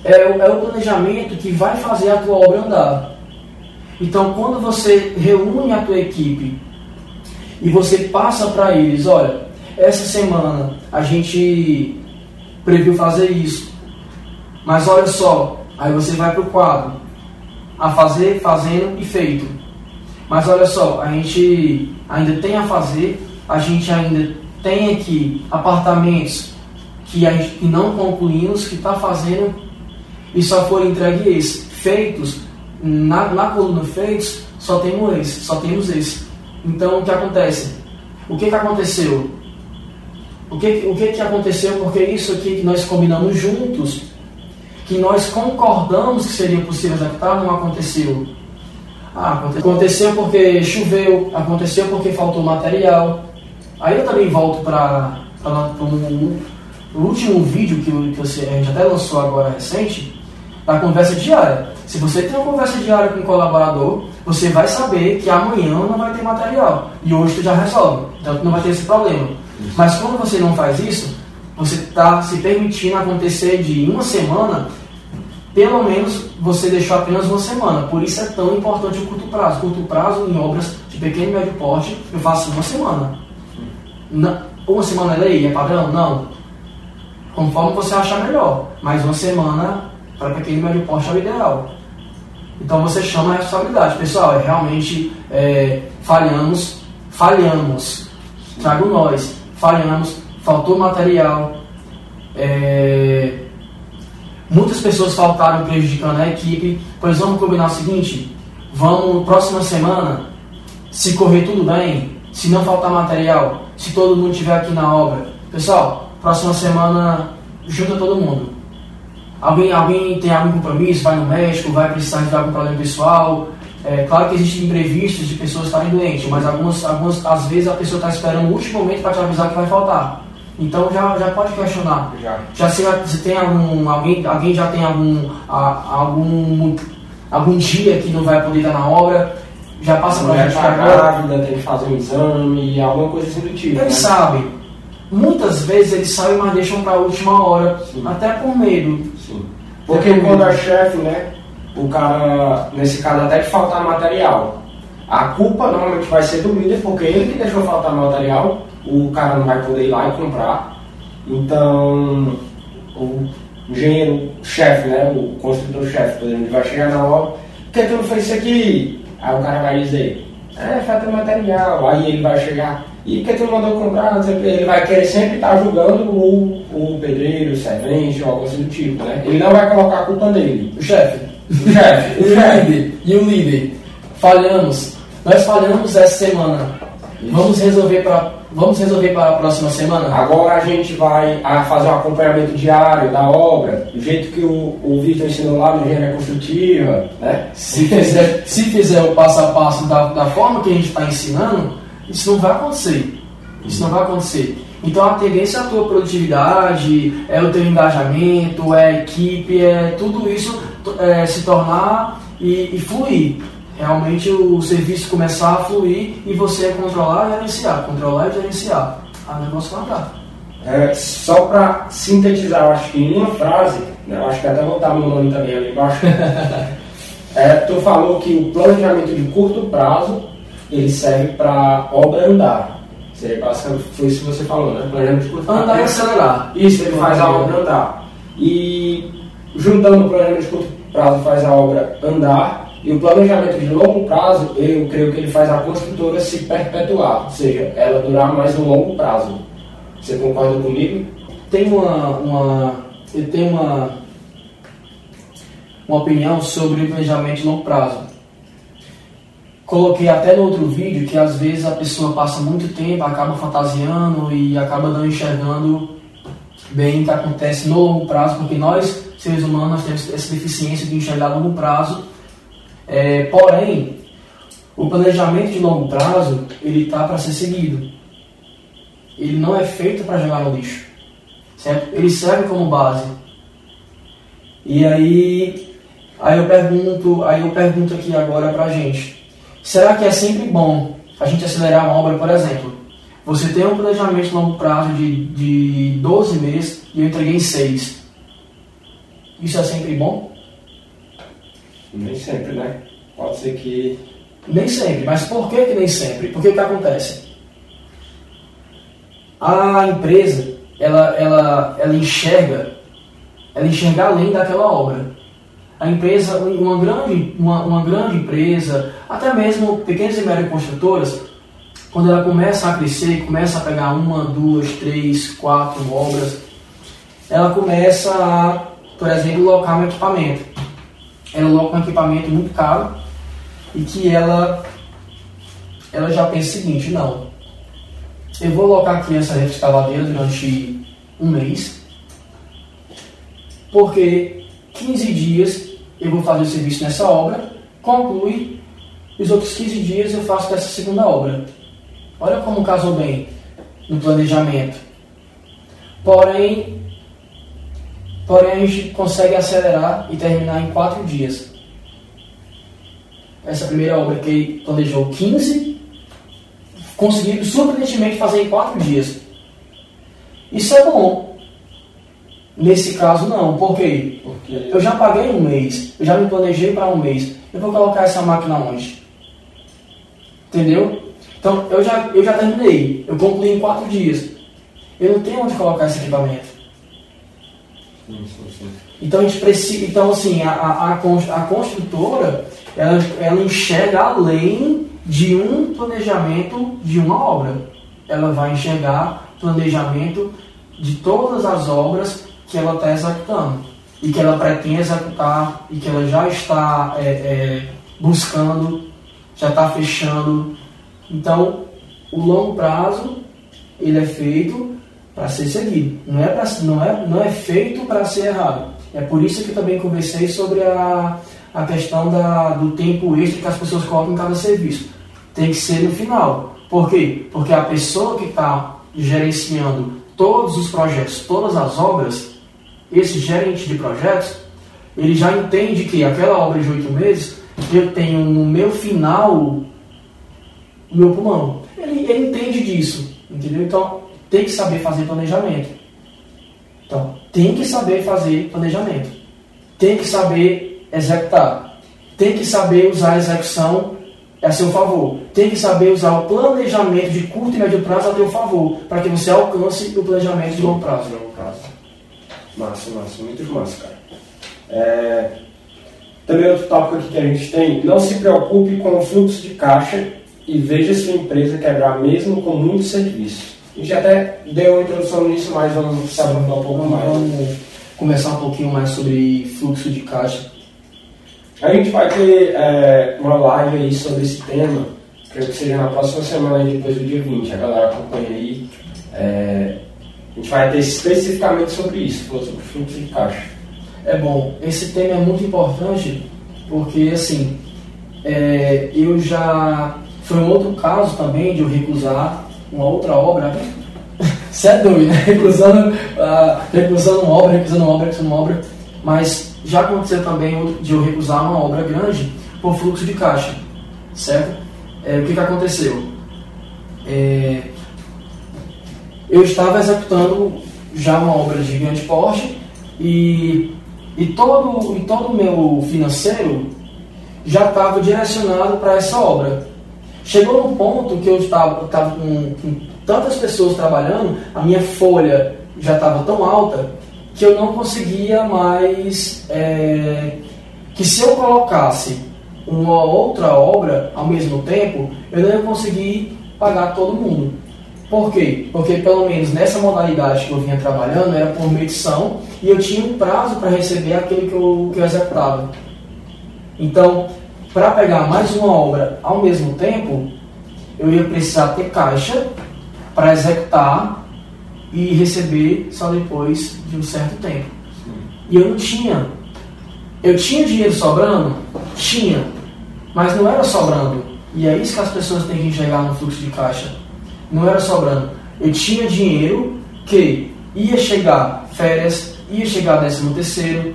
É, é o planejamento que vai fazer a tua obra andar. Então, quando você reúne a tua equipe e você passa para eles, olha, essa semana a gente previu fazer isso, mas olha só, aí você vai para o quadro, a fazer, fazendo e feito. Mas olha só, a gente ainda tem a fazer, a gente ainda tem aqui apartamentos que, a gente, que não concluímos, que está fazendo e só foram entregues feitos na, na coluna feitos, só temos esse, só temos esse. Então o que acontece? O que, que aconteceu? O que, o que, que aconteceu? Porque isso aqui que nós combinamos juntos, que nós concordamos que seria possível executar, não aconteceu. Ah, aconteceu porque choveu, aconteceu porque faltou material. Aí eu também volto para o último vídeo que, que você, a gente até lançou agora recente, da conversa diária. Se você tem uma conversa diária com um colaborador, você vai saber que amanhã não vai ter material. E hoje tu já resolve. Então tu não vai ter esse problema. Mas quando você não faz isso, você está se permitindo acontecer de uma semana, pelo menos você deixou apenas uma semana. Por isso é tão importante o curto prazo. Curto prazo em obras de pequeno e médio porte, eu faço uma semana. Não, uma semana é lei? É padrão? Não. Conforme você achar melhor. Mas uma semana para pequeno e médio porte é o ideal. Então você chama a responsabilidade. Pessoal, é, realmente é, falhamos, falhamos. Trago nós, falhamos, faltou material. É, muitas pessoas faltaram prejudicando a equipe. Pois vamos combinar o seguinte: vamos, próxima semana, se correr tudo bem, se não faltar material, se todo mundo estiver aqui na obra. Pessoal, próxima semana, junta todo mundo Alguém, alguém tem algum compromisso, vai no médico, vai precisar de algum problema pessoal. É, claro que existem imprevistos de pessoas estarem doentes, mas algumas, algumas, às vezes a pessoa está esperando o último momento para te avisar que vai faltar. Então já, já pode questionar. Já, já se, se tem algum. Alguém, alguém já tem algum, a, algum, algum dia que não vai poder estar na obra, já passa para a gente. Tá grávida, tem que fazer um exame, alguma coisa assim do tipo. Eles né? sabem. Muitas vezes eles sabem, mas deixam para a última hora, Sim. até por medo. Sim. Porque quando é chefe, né? O cara, nesse caso, até que faltar material. A culpa normalmente vai ser do líder, porque ele que deixou faltar material, o cara não vai poder ir lá e comprar. Então, o engenheiro chefe, né? O construtor-chefe, por exemplo, vai chegar na obra, por que tu não fez isso aqui? Aí o cara vai dizer, é, falta material. Aí ele vai chegar, e porque tu não mandou comprar, que, ele vai querer sempre estar julgando o, o pedreiro, o servente ou algo assim do tipo, né? Ele não vai colocar a culpa nele. O chefe. O chefe. o líder. E o líder. Falhamos. Nós falhamos essa semana. Isso. Vamos resolver para vamos resolver para a próxima semana? Agora a gente vai a fazer um acompanhamento diário da obra, do jeito que o, o Vitor ensinou lá no Engenharia Construtiva, né? Se fizer, se fizer o passo a passo da, da forma que a gente está ensinando, isso não vai acontecer. Isso não vai acontecer. Então a tendência é a tua produtividade, é o teu engajamento, é a equipe, é tudo isso é, se tornar e, e, fluir. Realmente o serviço começar a fluir e você controlar e gerenciar, controlar e gerenciar. A negócio vai andar. É, só para sintetizar, eu acho que em uma frase, né, eu acho que até vou botar meu nome também ali embaixo. *laughs* é, tu falou que o planejamento de curto prazo ele serve para obra andar. Seria basicamente foi isso que você falou, né? Planejamento de curto prazo. Andar e acelerar. Isso, ele faz a obra andar. E juntando o planejamento de curto prazo faz a obra andar e o planejamento de longo prazo, eu creio que ele faz a construtora se perpetuar, ou seja, ela durar mais um longo prazo. Você concorda comigo? Tem uma, uma eu tenho uma uma opinião sobre o planejamento de longo prazo. Coloquei até no outro vídeo que às vezes a pessoa passa muito tempo, acaba fantasiando e acaba não enxergando bem o que acontece no longo prazo, porque nós, seres humanos, nós temos essa deficiência de enxergar a longo prazo. É, porém, o planejamento de longo prazo, ele está para ser seguido. Ele não é feito para jogar no lixo. Certo? Ele serve como base. E aí, aí eu pergunto, aí eu pergunto aqui agora pra gente. Será que é sempre bom a gente acelerar uma obra, por exemplo? Você tem um planejamento de longo prazo de, de 12 meses e eu entreguei em 6. Isso é sempre bom? Nem sempre, né? Pode ser que. Nem sempre, mas por que, que nem sempre? Porque o que acontece? A empresa, ela, ela, ela enxerga, ela enxerga além daquela obra. A empresa, uma grande, uma, uma grande empresa, até mesmo pequenas e médias construtoras, quando ela começa a crescer, começa a pegar uma, duas, três, quatro obras, ela começa a, por exemplo, locar um equipamento. Ela loca um equipamento muito caro e que ela, ela já pensa o seguinte, não, eu vou locar aqui essa escavadeira durante um mês, porque 15 dias eu vou fazer o serviço nessa obra, conclui, os outros 15 dias eu faço dessa segunda obra. Olha como casou bem no planejamento. Porém, porém a gente consegue acelerar e terminar em 4 dias. Essa primeira obra que ele planejou 15, conseguiu surpreendentemente fazer em 4 dias. Isso é bom. Nesse caso, não. Por quê? Porque eu já paguei um mês, eu já me planejei para um mês. Eu vou colocar essa máquina onde? Entendeu? Então, eu já, eu já terminei. Eu concluí em quatro dias. Eu não tenho onde colocar esse equipamento. Então, a gente precisa, então assim, a, a, a construtora, ela, ela enxerga além de um planejamento de uma obra. Ela vai enxergar planejamento de todas as obras que ela está executando e que ela pretende executar e que ela já está é, é, buscando, já está fechando. Então, o longo prazo ele é feito para ser seguido, não é, pra, não é, não é feito para ser errado. É por isso que também conversei sobre a, a questão da, do tempo extra que as pessoas colocam em cada serviço. Tem que ser no final. Por quê? Porque a pessoa que está gerenciando todos os projetos, todas as obras, esse gerente de projetos, ele já entende que aquela obra de oito meses, eu tenho no meu final o meu pulmão. Ele, ele entende disso, entendeu? Então, tem que saber fazer planejamento. Então, tem que saber fazer planejamento. Tem que saber executar. Tem que saber usar a execução a seu favor. Tem que saber usar o planejamento de curto e médio prazo a seu favor, para que você alcance o planejamento de longo prazo. Longo prazo. Massa, massa, muito massa, cara. É... Também outro tópico aqui que a gente tem, não se preocupe com o fluxo de caixa e veja sua empresa quebrar mesmo com muito serviço. A gente até deu uma introdução nisso, mas vamos saber um pouco mais. Vamos começar um pouquinho mais sobre fluxo de caixa. A gente vai ter é, uma live aí sobre esse tema, creio que seja na próxima semana, depois do dia 20. A galera acompanha aí. É, a gente vai ter especificamente sobre isso, sobre fluxo de caixa. É bom, esse tema é muito importante porque, assim, é, eu já. Foi um outro caso também de eu recusar uma outra obra. *laughs* Você é doido, né? Recusando, uh, recusando uma obra, recusando uma obra, recusando uma obra. Mas já aconteceu também de eu recusar uma obra grande por fluxo de caixa, certo? É, o que, que aconteceu? É, eu estava executando já uma obra de grande porte e, e todo e todo o meu financeiro já estava direcionado para essa obra. Chegou num ponto que eu estava, estava com, com tantas pessoas trabalhando, a minha folha já estava tão alta que eu não conseguia mais. É, que se eu colocasse uma outra obra ao mesmo tempo, eu não ia conseguir pagar todo mundo. Por quê? Porque pelo menos nessa modalidade que eu vinha trabalhando era por medição e eu tinha um prazo para receber aquele que eu, que eu executava. Então, para pegar mais uma obra ao mesmo tempo, eu ia precisar ter caixa para executar e receber só depois de um certo tempo. E eu não tinha. Eu tinha dinheiro sobrando? Tinha. Mas não era sobrando. E é isso que as pessoas têm que enxergar no fluxo de caixa. Não era sobrando. Eu tinha dinheiro que ia chegar férias, ia chegar décimo terceiro,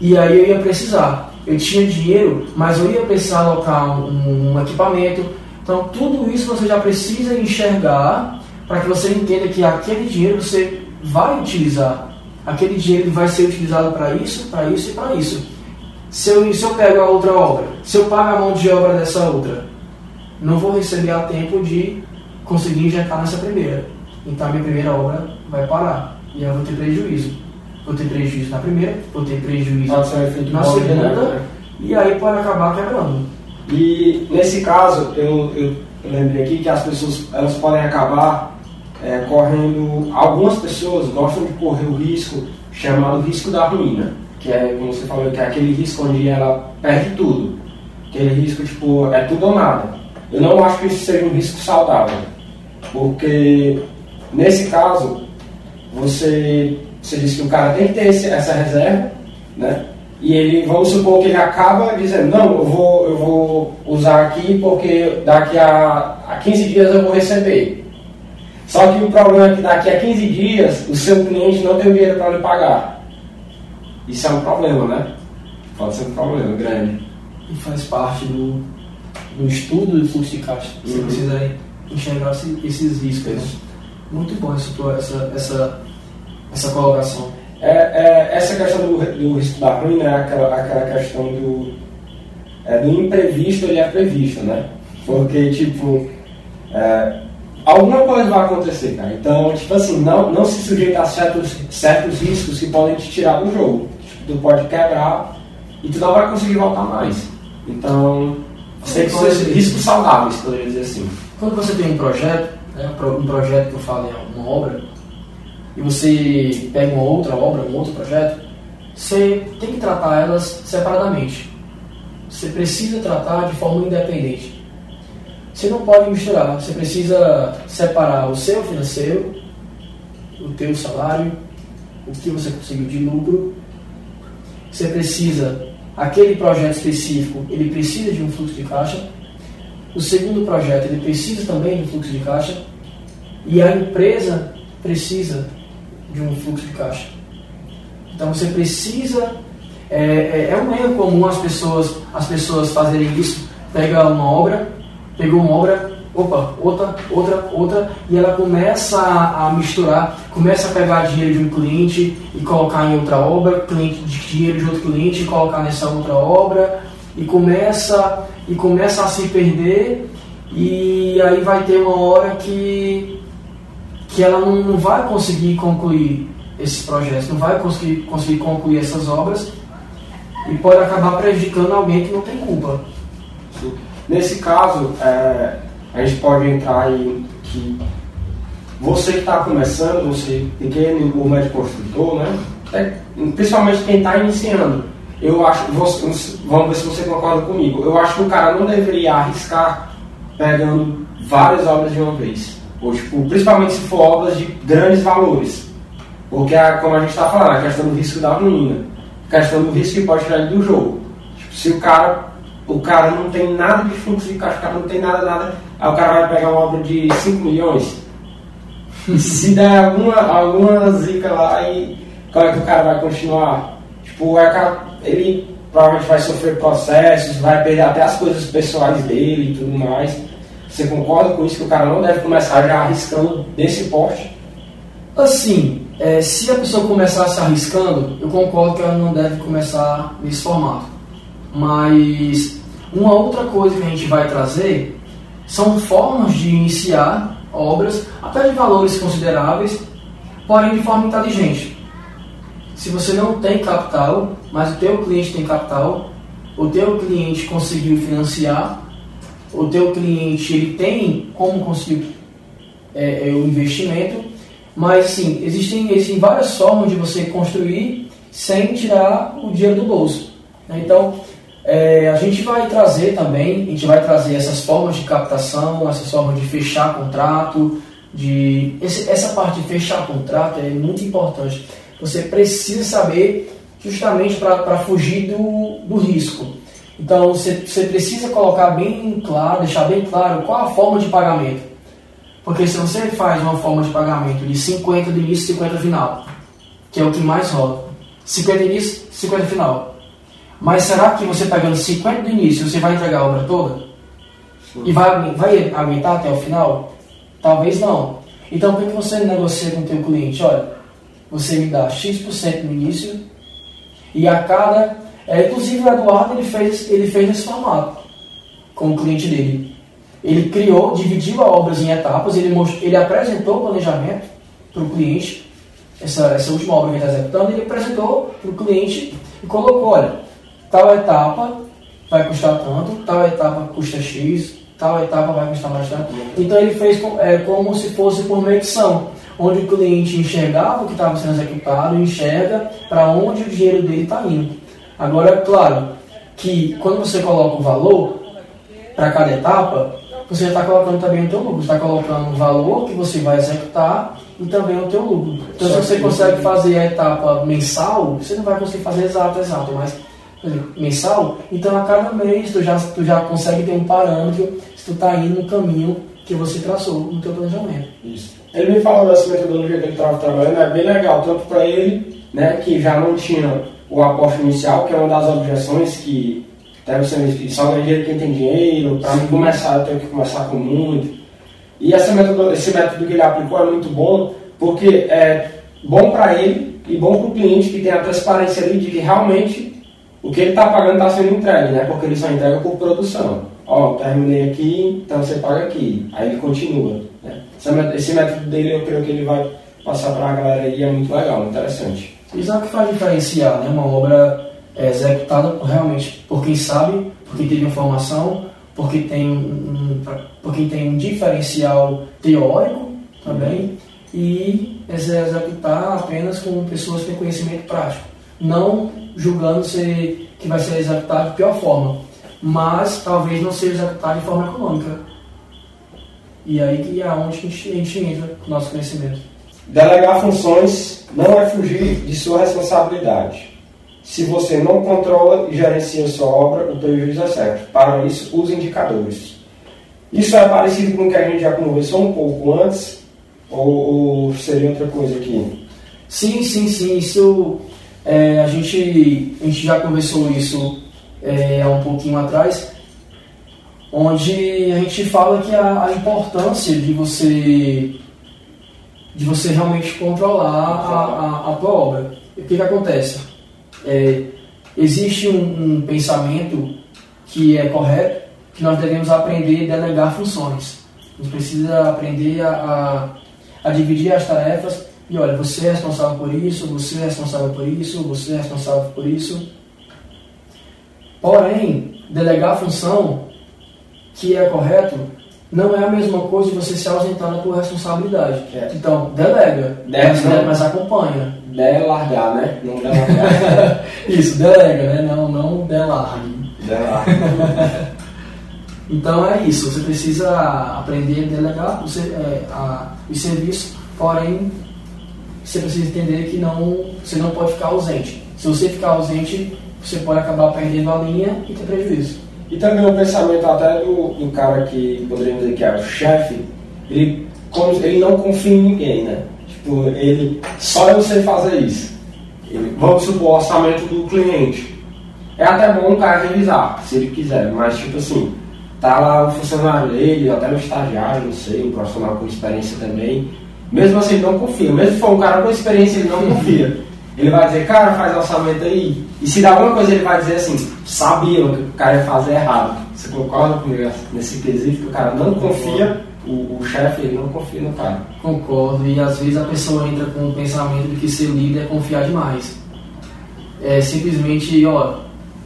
e aí eu ia precisar. Eu tinha dinheiro, mas eu ia precisar alocar um, um equipamento. Então tudo isso você já precisa enxergar para que você entenda que aquele dinheiro você vai utilizar. Aquele dinheiro vai ser utilizado para isso, para isso e para isso. Se eu, se eu pego a outra obra, se eu pago a mão de obra dessa outra, não vou receber a tempo de conseguir injetar nessa primeira. Então a minha primeira obra vai parar. E eu vou ter prejuízo. Vou ter prejuízo na primeira, vou ter prejuízo na segunda, né? e aí pode acabar quebrando. E nesse caso, eu, eu lembrei aqui que as pessoas elas podem acabar é, correndo. Algumas pessoas gostam de correr o risco chamado risco da ruína, que é, como você falou, que é aquele risco onde ela perde tudo. Aquele risco, tipo, é tudo ou nada. Eu não acho que isso seja um risco saudável, porque nesse caso, você, você diz que o cara tem que ter esse, essa reserva, né? E ele, vamos supor que ele acaba dizendo, não, eu vou, eu vou usar aqui porque daqui a, a 15 dias eu vou receber. Só que o problema é que daqui a 15 dias o seu cliente não tem o dinheiro para lhe pagar. Isso é um problema, né? Pode ser um problema grande. E faz parte do, do estudo do fluxo de caixa. Você uhum. precisa enxergar esses riscos. Né? Muito bom essa, essa, essa, essa colocação. É, é, essa questão do, do risco da ruína é aquela, aquela questão do, é, do imprevisto, ele é previsto, né? Porque, tipo, é, alguma coisa vai acontecer, cara. Então, tipo assim, não, não se sujeita a certos, certos riscos que podem te tirar do jogo. Tipo, tu pode quebrar e tu não vai conseguir voltar mais. Então, tem que ser riscos saudáveis, poderia dizer assim. Quando você tem um projeto, né, um projeto que eu falo em uma obra, e você pega uma outra obra, um outro projeto, você tem que tratar elas separadamente. Você precisa tratar de forma independente. Você não pode misturar, você precisa separar o seu financeiro, o teu salário, o que você conseguiu de lucro. Você precisa, aquele projeto específico, ele precisa de um fluxo de caixa. O segundo projeto, ele precisa também de um fluxo de caixa. E a empresa precisa de um fluxo de caixa. Então você precisa. É, é, é um erro comum as pessoas, as pessoas fazerem isso. Pega uma obra, pegou uma obra, opa, outra, outra, outra, e ela começa a, a, misturar, começa a pegar dinheiro de um cliente e colocar em outra obra, cliente de dinheiro de outro cliente e colocar nessa outra obra, e começa, e começa a se perder, e aí vai ter uma hora que, que ela não, não vai conseguir concluir esses projetos, não vai conseguir, conseguir concluir essas obras, e pode acabar prejudicando alguém que não tem culpa. Nesse caso, é, a gente pode entrar em que você que está começando, você pequeno ou médio construtor, né? É, principalmente quem está iniciando, eu acho, você, vamos ver se você concorda comigo, eu acho que o cara não deveria arriscar pegando várias obras de uma vez. Ou, tipo, principalmente se for obras de grandes valores. Porque, como a gente está falando, a questão do risco da ruína, a questão do risco que pode tirar do jogo. Tipo, se o cara o cara não tem nada de fluxo de caixa, o cara não tem nada, nada. Aí o cara vai pegar uma obra de 5 milhões. Se der alguma, alguma zica lá, e como é que o cara vai continuar? Tipo, é, ele provavelmente vai sofrer processos, vai perder até as coisas pessoais dele e tudo mais. Você concorda com isso que o cara não deve começar já arriscando desse porte? Assim, é, se a pessoa começar se arriscando, eu concordo que ela não deve começar nesse formato. Mas uma outra coisa que a gente vai trazer são formas de iniciar obras, até de valores consideráveis, porém de forma inteligente. Se você não tem capital, mas o teu cliente tem capital, o teu cliente conseguiu financiar, o teu cliente ele tem como conseguir é, é, o investimento, mas sim, existem, existem várias formas de você construir sem tirar o dinheiro do bolso. Né? Então, é, a gente vai trazer também, a gente vai trazer essas formas de captação, essas formas de fechar contrato, de esse, essa parte de fechar contrato é muito importante. Você precisa saber justamente para fugir do, do risco. Então você, você precisa colocar bem claro, deixar bem claro qual a forma de pagamento. Porque se você faz uma forma de pagamento de 50 de início e 50 final, que é o que mais rola, 50 de início, 50 final. Mas será que você pegando 50 do início, você vai entregar a obra toda? E vai, vai aguentar até o final? Talvez não. Então por que você negocia com o teu cliente? Olha, você me dá X% no início e a cada. É, inclusive o Eduardo ele fez, ele fez nesse formato com o cliente dele. Ele criou, dividiu a obras em etapas, ele, mostrou, ele apresentou o planejamento para o cliente, essa, essa última obra que ele está executando, ele apresentou para o cliente e colocou, olha, tal etapa vai custar tanto, tal etapa custa X, tal etapa vai custar mais tanto. Então ele fez é, como se fosse por medição, onde o cliente enxergava o que estava sendo executado, enxerga para onde o dinheiro dele está indo. Agora, é claro que quando você coloca o valor para cada etapa, você está colocando também o teu lucro. Você está colocando o valor que você vai executar e também o teu lucro. Então, se você consegue fazer a etapa mensal, você não vai conseguir fazer exato, exato, mas mensal, então a cada mês tu já, tu já consegue ter um parâmetro se tu está indo no caminho que você traçou no teu planejamento. Isso. Ele me falou dessa metodologia que ele estava trabalhando, é bem legal, tanto para ele, né, que já não tinha o aporte inicial, que é uma das objeções que deve ser só ganha dinheiro quem tem dinheiro, para começar eu tenho que começar com muito. E essa método, esse método que ele aplicou é muito bom, porque é bom para ele e bom para o cliente que tem a transparência ali de que realmente o que ele está pagando está sendo entregue, né? Porque ele só entrega por produção. Ó, terminei aqui, então você paga aqui. Aí ele continua. Esse método dele eu creio que ele vai passar para a galera aí, é muito legal, interessante. Isso é faz diferenciar, né? Uma obra é, executada realmente por quem sabe, por quem teve informação, porque tem um, por quem tem um diferencial teórico também, e executar apenas com pessoas que têm conhecimento prático. Não julgando ser, que vai ser executado de pior forma, mas talvez não seja executado de forma econômica. E aí que é onde a gente, a gente entra com o nosso conhecimento. Delegar funções não é fugir de sua responsabilidade. Se você não controla e gerencia sua obra, o prejuízo é certo. Para isso, use indicadores. Isso é parecido com o que a gente já conversou um pouco antes, ou, ou seria outra coisa aqui? Sim, sim, sim. Isso é, a, gente, a gente já conversou isso é, há um pouquinho atrás, onde a gente fala que a, a importância de você de você realmente controlar a, a, a tua obra. O que, que acontece? É, existe um, um, pensamento que é correto, que nós devemos aprender a delegar funções. A gente precisa aprender a, a, a dividir as tarefas e olha, você é responsável por isso, você é responsável por isso, você é responsável por isso. Porém, delegar a função que é correto não é a mesma coisa de você se ausentar da tua responsabilidade. É. Então, delega, Deve, mas, né? mas acompanha. Delargar, né? Não delargar. *laughs* Isso, delega, né? Não, não delargue. Delargue. *laughs* então é isso, você precisa aprender a delegar o, é, a, o serviço, porém você precisa entender que não, você não pode ficar ausente. Se você ficar ausente, você pode acabar perdendo a linha e ter prejuízo. E também o pensamento até do, do cara que poderíamos dizer que é o chefe, ele, ele não confia em ninguém, né? Tipo, ele só eu sei fazer isso. Ele, vamos supor o orçamento do cliente. É até bom o cara revisar, se ele quiser, mas tipo assim, tá lá o funcionário dele, até no estagiário, não sei, um profissional com experiência também. Mesmo assim, não confia. Mesmo se for um cara com experiência, ele não confia. Ele vai dizer, cara, faz orçamento aí. E se dá alguma coisa, ele vai dizer assim, sabia o que o cara ia fazer errado. Você concorda comigo nesse quesito? Que o cara não confia, o, o chefe, ele não confia no cara. Concordo. E às vezes a pessoa entra com o pensamento de que ser líder é confiar demais. É simplesmente, ó,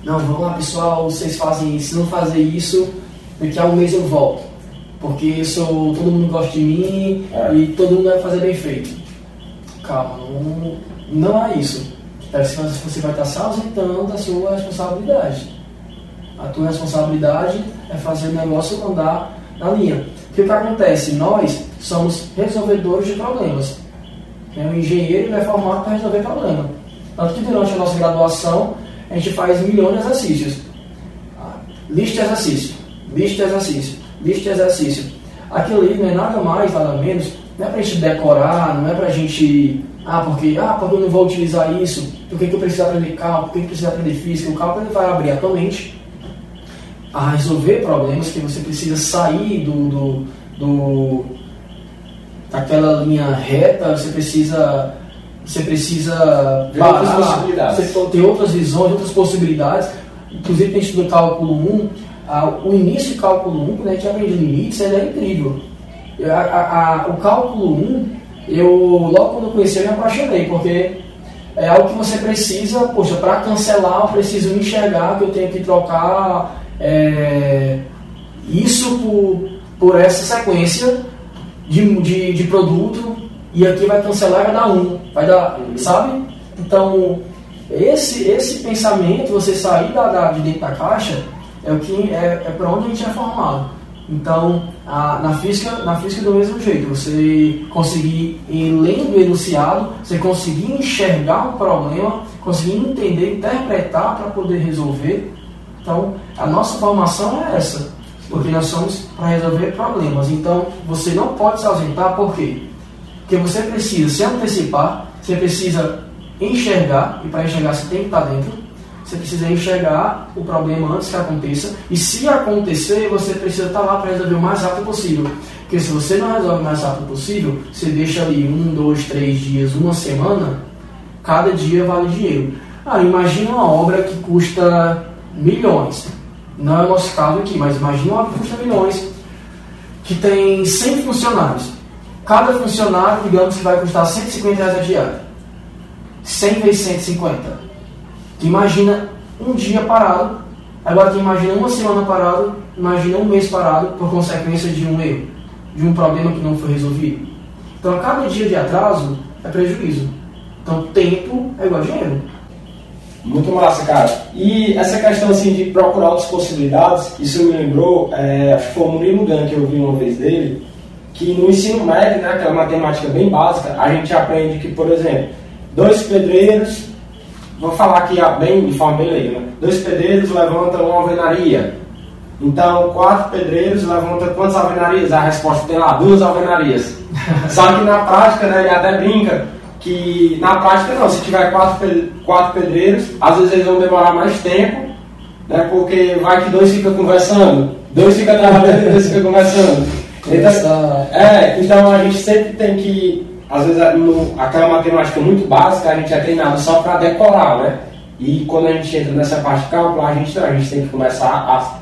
não, vamos lá pessoal, vocês fazem isso, se não fazer isso, daqui a um mês eu volto. Porque isso, todo mundo gosta de mim é. e todo mundo vai fazer bem feito. Calma, não, não é isso. Você vai estar se ausentando da sua responsabilidade. A tua responsabilidade é fazer o negócio andar na linha. O que, que acontece? Nós somos resolvedores de problemas. O engenheiro é formado para resolver problema. Tanto que durante a nossa graduação a gente faz milhões de exercícios. Lista de exercício, lista exercício, lista exercício. Aquilo ali não é nada mais, nada menos, não é para a gente decorar, não é para a gente. Ah, porque, ah, porque eu não vou utilizar isso, por que, que eu preciso aprender cálculo, por que, que eu preciso aprender física? O cálculo vai abrir a tua mente a resolver problemas que você precisa sair do, do, do daquela linha reta, você precisa você precisa Ver parar, outras possibilidades. você outras visões, outras possibilidades. Inclusive, tem estudo cálculo 1, a, o início do cálculo 1, quando a gente aprende limites, ele é incrível. A, a, o cálculo 1, eu logo quando conheci, eu me apaixonei, porque é algo que você precisa, poxa, para cancelar, eu preciso enxergar que eu tenho que trocar é, isso por, por essa sequência de, de, de produto e aqui vai cancelar vai dar um, vai dar, sabe? Então, esse, esse pensamento, você sair da, da de dentro da caixa, é o que é, é para onde a gente é formado. Então, a, na física, na física do mesmo jeito, você conseguir ir lendo o enunciado, você conseguir enxergar um problema, conseguir entender, interpretar para poder resolver. Então, a nossa formação é essa, porque nós somos para resolver problemas. Então, você não pode se ausentar, por quê? Porque você precisa se antecipar, você precisa enxergar, e para enxergar você tem que estar dentro, você precisa enxergar o problema antes que aconteça, e se acontecer, você precisa estar lá para resolver o mais rápido possível. Porque se você não resolve o mais rápido possível, você deixa ali um, dois, três dias, uma semana, cada dia vale dinheiro. Ah, imagina uma obra que custa milhões. Não é o nosso caso aqui, mas imagina uma obra que custa milhões, que tem 100 funcionários. Cada funcionário, digamos que vai custar 150 reais a diária. 100 vezes 150. Imagina um dia parado, agora tu imagina uma semana parado, imagina um mês parado por consequência de um erro, de um problema que não foi resolvido. Então, a cada dia de atraso é prejuízo. Então, tempo é igual a dinheiro. Muito massa, cara. E essa questão assim de procurar outras possibilidades, isso me lembrou, é, acho que foi o Murilo que eu vi uma vez dele, que no ensino médio, né, aquela matemática bem básica, a gente aprende que, por exemplo, dois pedreiros, vou falar aqui bem de forma bem leiga, né? dois pedreiros levantam uma alvenaria. Então, quatro pedreiros levantam quantas alvenarias? A resposta tem lá, duas alvenarias. *laughs* Só que na prática, né, ele até brinca que na prática não, se tiver quatro, quatro pedreiros, às vezes eles vão demorar mais tempo, né, porque vai que dois ficam conversando, dois ficam trabalhando e dois ficam conversando. *laughs* Então, é, então a gente sempre tem que, às vezes, aquela matemática muito básica, a gente é treinado só para decorar, né? E quando a gente entra nessa parte de cálculo, a gente, a gente tem que começar a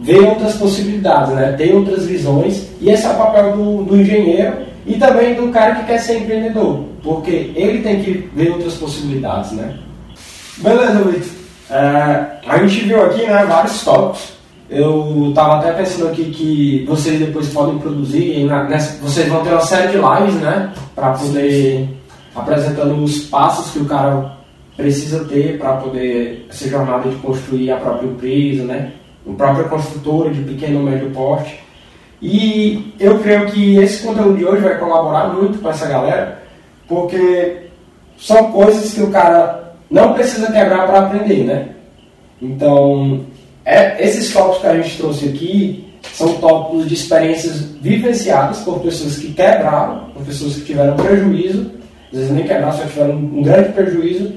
ver outras possibilidades, né? Ter outras visões. E esse é o papel do, do engenheiro e também do cara que quer ser empreendedor, porque ele tem que ver outras possibilidades, né? Beleza, Vitor. É, a gente viu aqui né, vários tópicos eu estava até pensando aqui que vocês depois podem produzir, nessa, vocês vão ter uma série de lives, né? Para poder apresentando os passos que o cara precisa ter para poder essa jornada de construir a própria empresa, né? A própria construtora de pequeno ou médio porte. E eu creio que esse conteúdo de hoje vai colaborar muito com essa galera, porque são coisas que o cara não precisa quebrar para aprender, né? Então, é, esses tópicos que a gente trouxe aqui são tópicos de experiências vivenciadas por pessoas que quebraram, por pessoas que tiveram prejuízo, às vezes nem quebraram, só tiveram um grande prejuízo,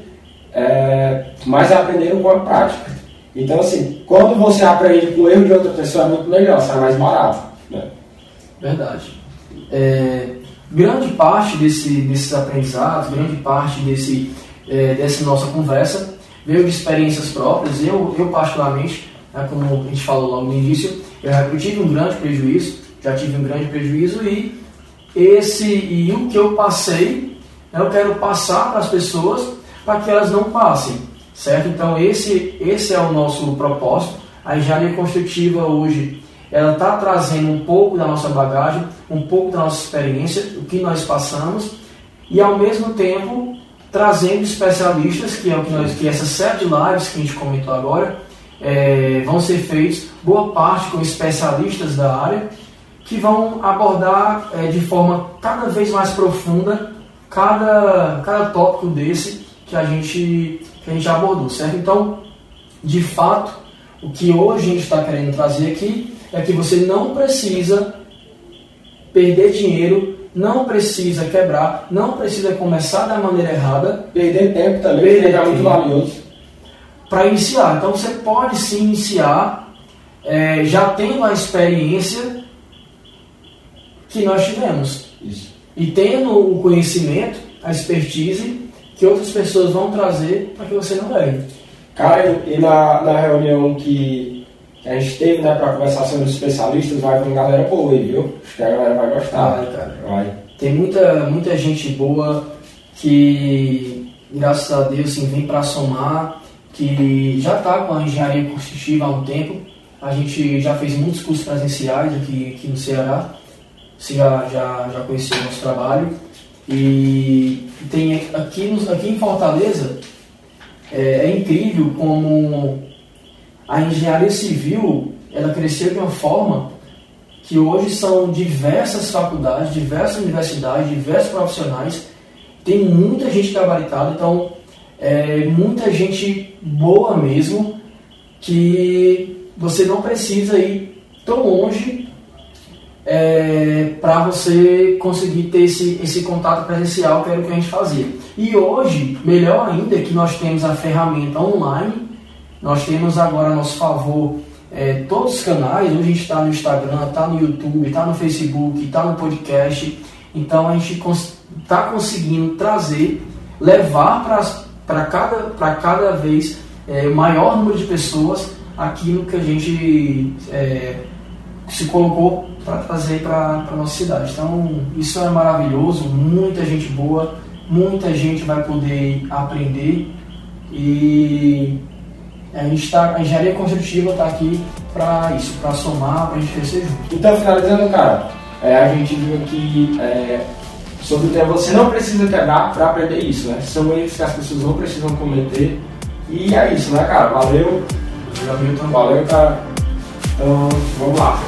é, mas aprenderam com a prática. Então, assim, quando você aprende com o erro de outra pessoa é muito melhor, sai mais barato. Né? Verdade. É, grande parte desse, desses aprendizados, grande parte desse, é, dessa nossa conversa veio de experiências próprias. Eu, eu particularmente, né, como a gente falou logo no início, eu, tive um grande prejuízo, já tive um grande prejuízo e esse e o que eu passei, eu quero passar para as pessoas para que elas não passem, certo? Então esse esse é o nosso propósito. A engenharia construtiva hoje ela está trazendo um pouco da nossa bagagem, um pouco da nossa experiência, o que nós passamos e ao mesmo tempo trazendo especialistas, que é o que nós, que essa série de lives que a gente comentou agora, é, vão ser feitos, boa parte com especialistas da área, que vão abordar é, de forma cada vez mais profunda cada, cada tópico desse que a gente, que a gente abordou, certo? Então, de fato, o que hoje a gente está querendo trazer aqui é que você não precisa perder dinheiro, não precisa quebrar, não precisa começar da maneira errada. Perder tempo também, perder é muito valioso. Para iniciar. Então você pode se iniciar é, já tendo a experiência que nós tivemos. Isso. E tendo o conhecimento, a expertise que outras pessoas vão trazer para que você não erre. Cara, e na, na reunião que a gente teve né, para conversar sobre os especialistas, vai vir galera boa aí, viu? Acho que a galera vai gostar. Vai, cara. Vai. Tem muita, muita gente boa que, graças a Deus, assim, vem para somar, que já está com a engenharia construtiva há um tempo. A gente já fez muitos cursos presenciais aqui, aqui no Ceará. Você já, já, já conheceu o nosso trabalho. E tem aqui, aqui em Fortaleza, é, é incrível como a engenharia civil ela cresceu de uma forma que hoje são diversas faculdades, diversas universidades, diversos profissionais, tem muita gente gabaritada, então é, muita gente boa mesmo, que você não precisa ir tão longe é, para você conseguir ter esse, esse contato presencial, que era o que a gente fazia. E hoje, melhor ainda, que nós temos a ferramenta online, nós temos agora a nosso favor é, todos os canais, hoje a gente está no Instagram, está no YouTube, está no Facebook, está no podcast, então a gente está conseguindo trazer, levar para cada, cada vez é, maior número de pessoas aquilo que a gente é, se colocou para trazer para a nossa cidade. Então, isso é maravilhoso, muita gente boa, muita gente vai poder aprender e a, gente tá, a engenharia construtiva está aqui para isso, para somar, para a gente crescer junto. Então, finalizando, cara, é, a gente viu é, sobre o tema você não precisa quebrar para aprender isso, né? São erros que as pessoas não precisam cometer. E é isso, né, cara? Valeu. Valeu, Valeu, cara. Então, vamos lá.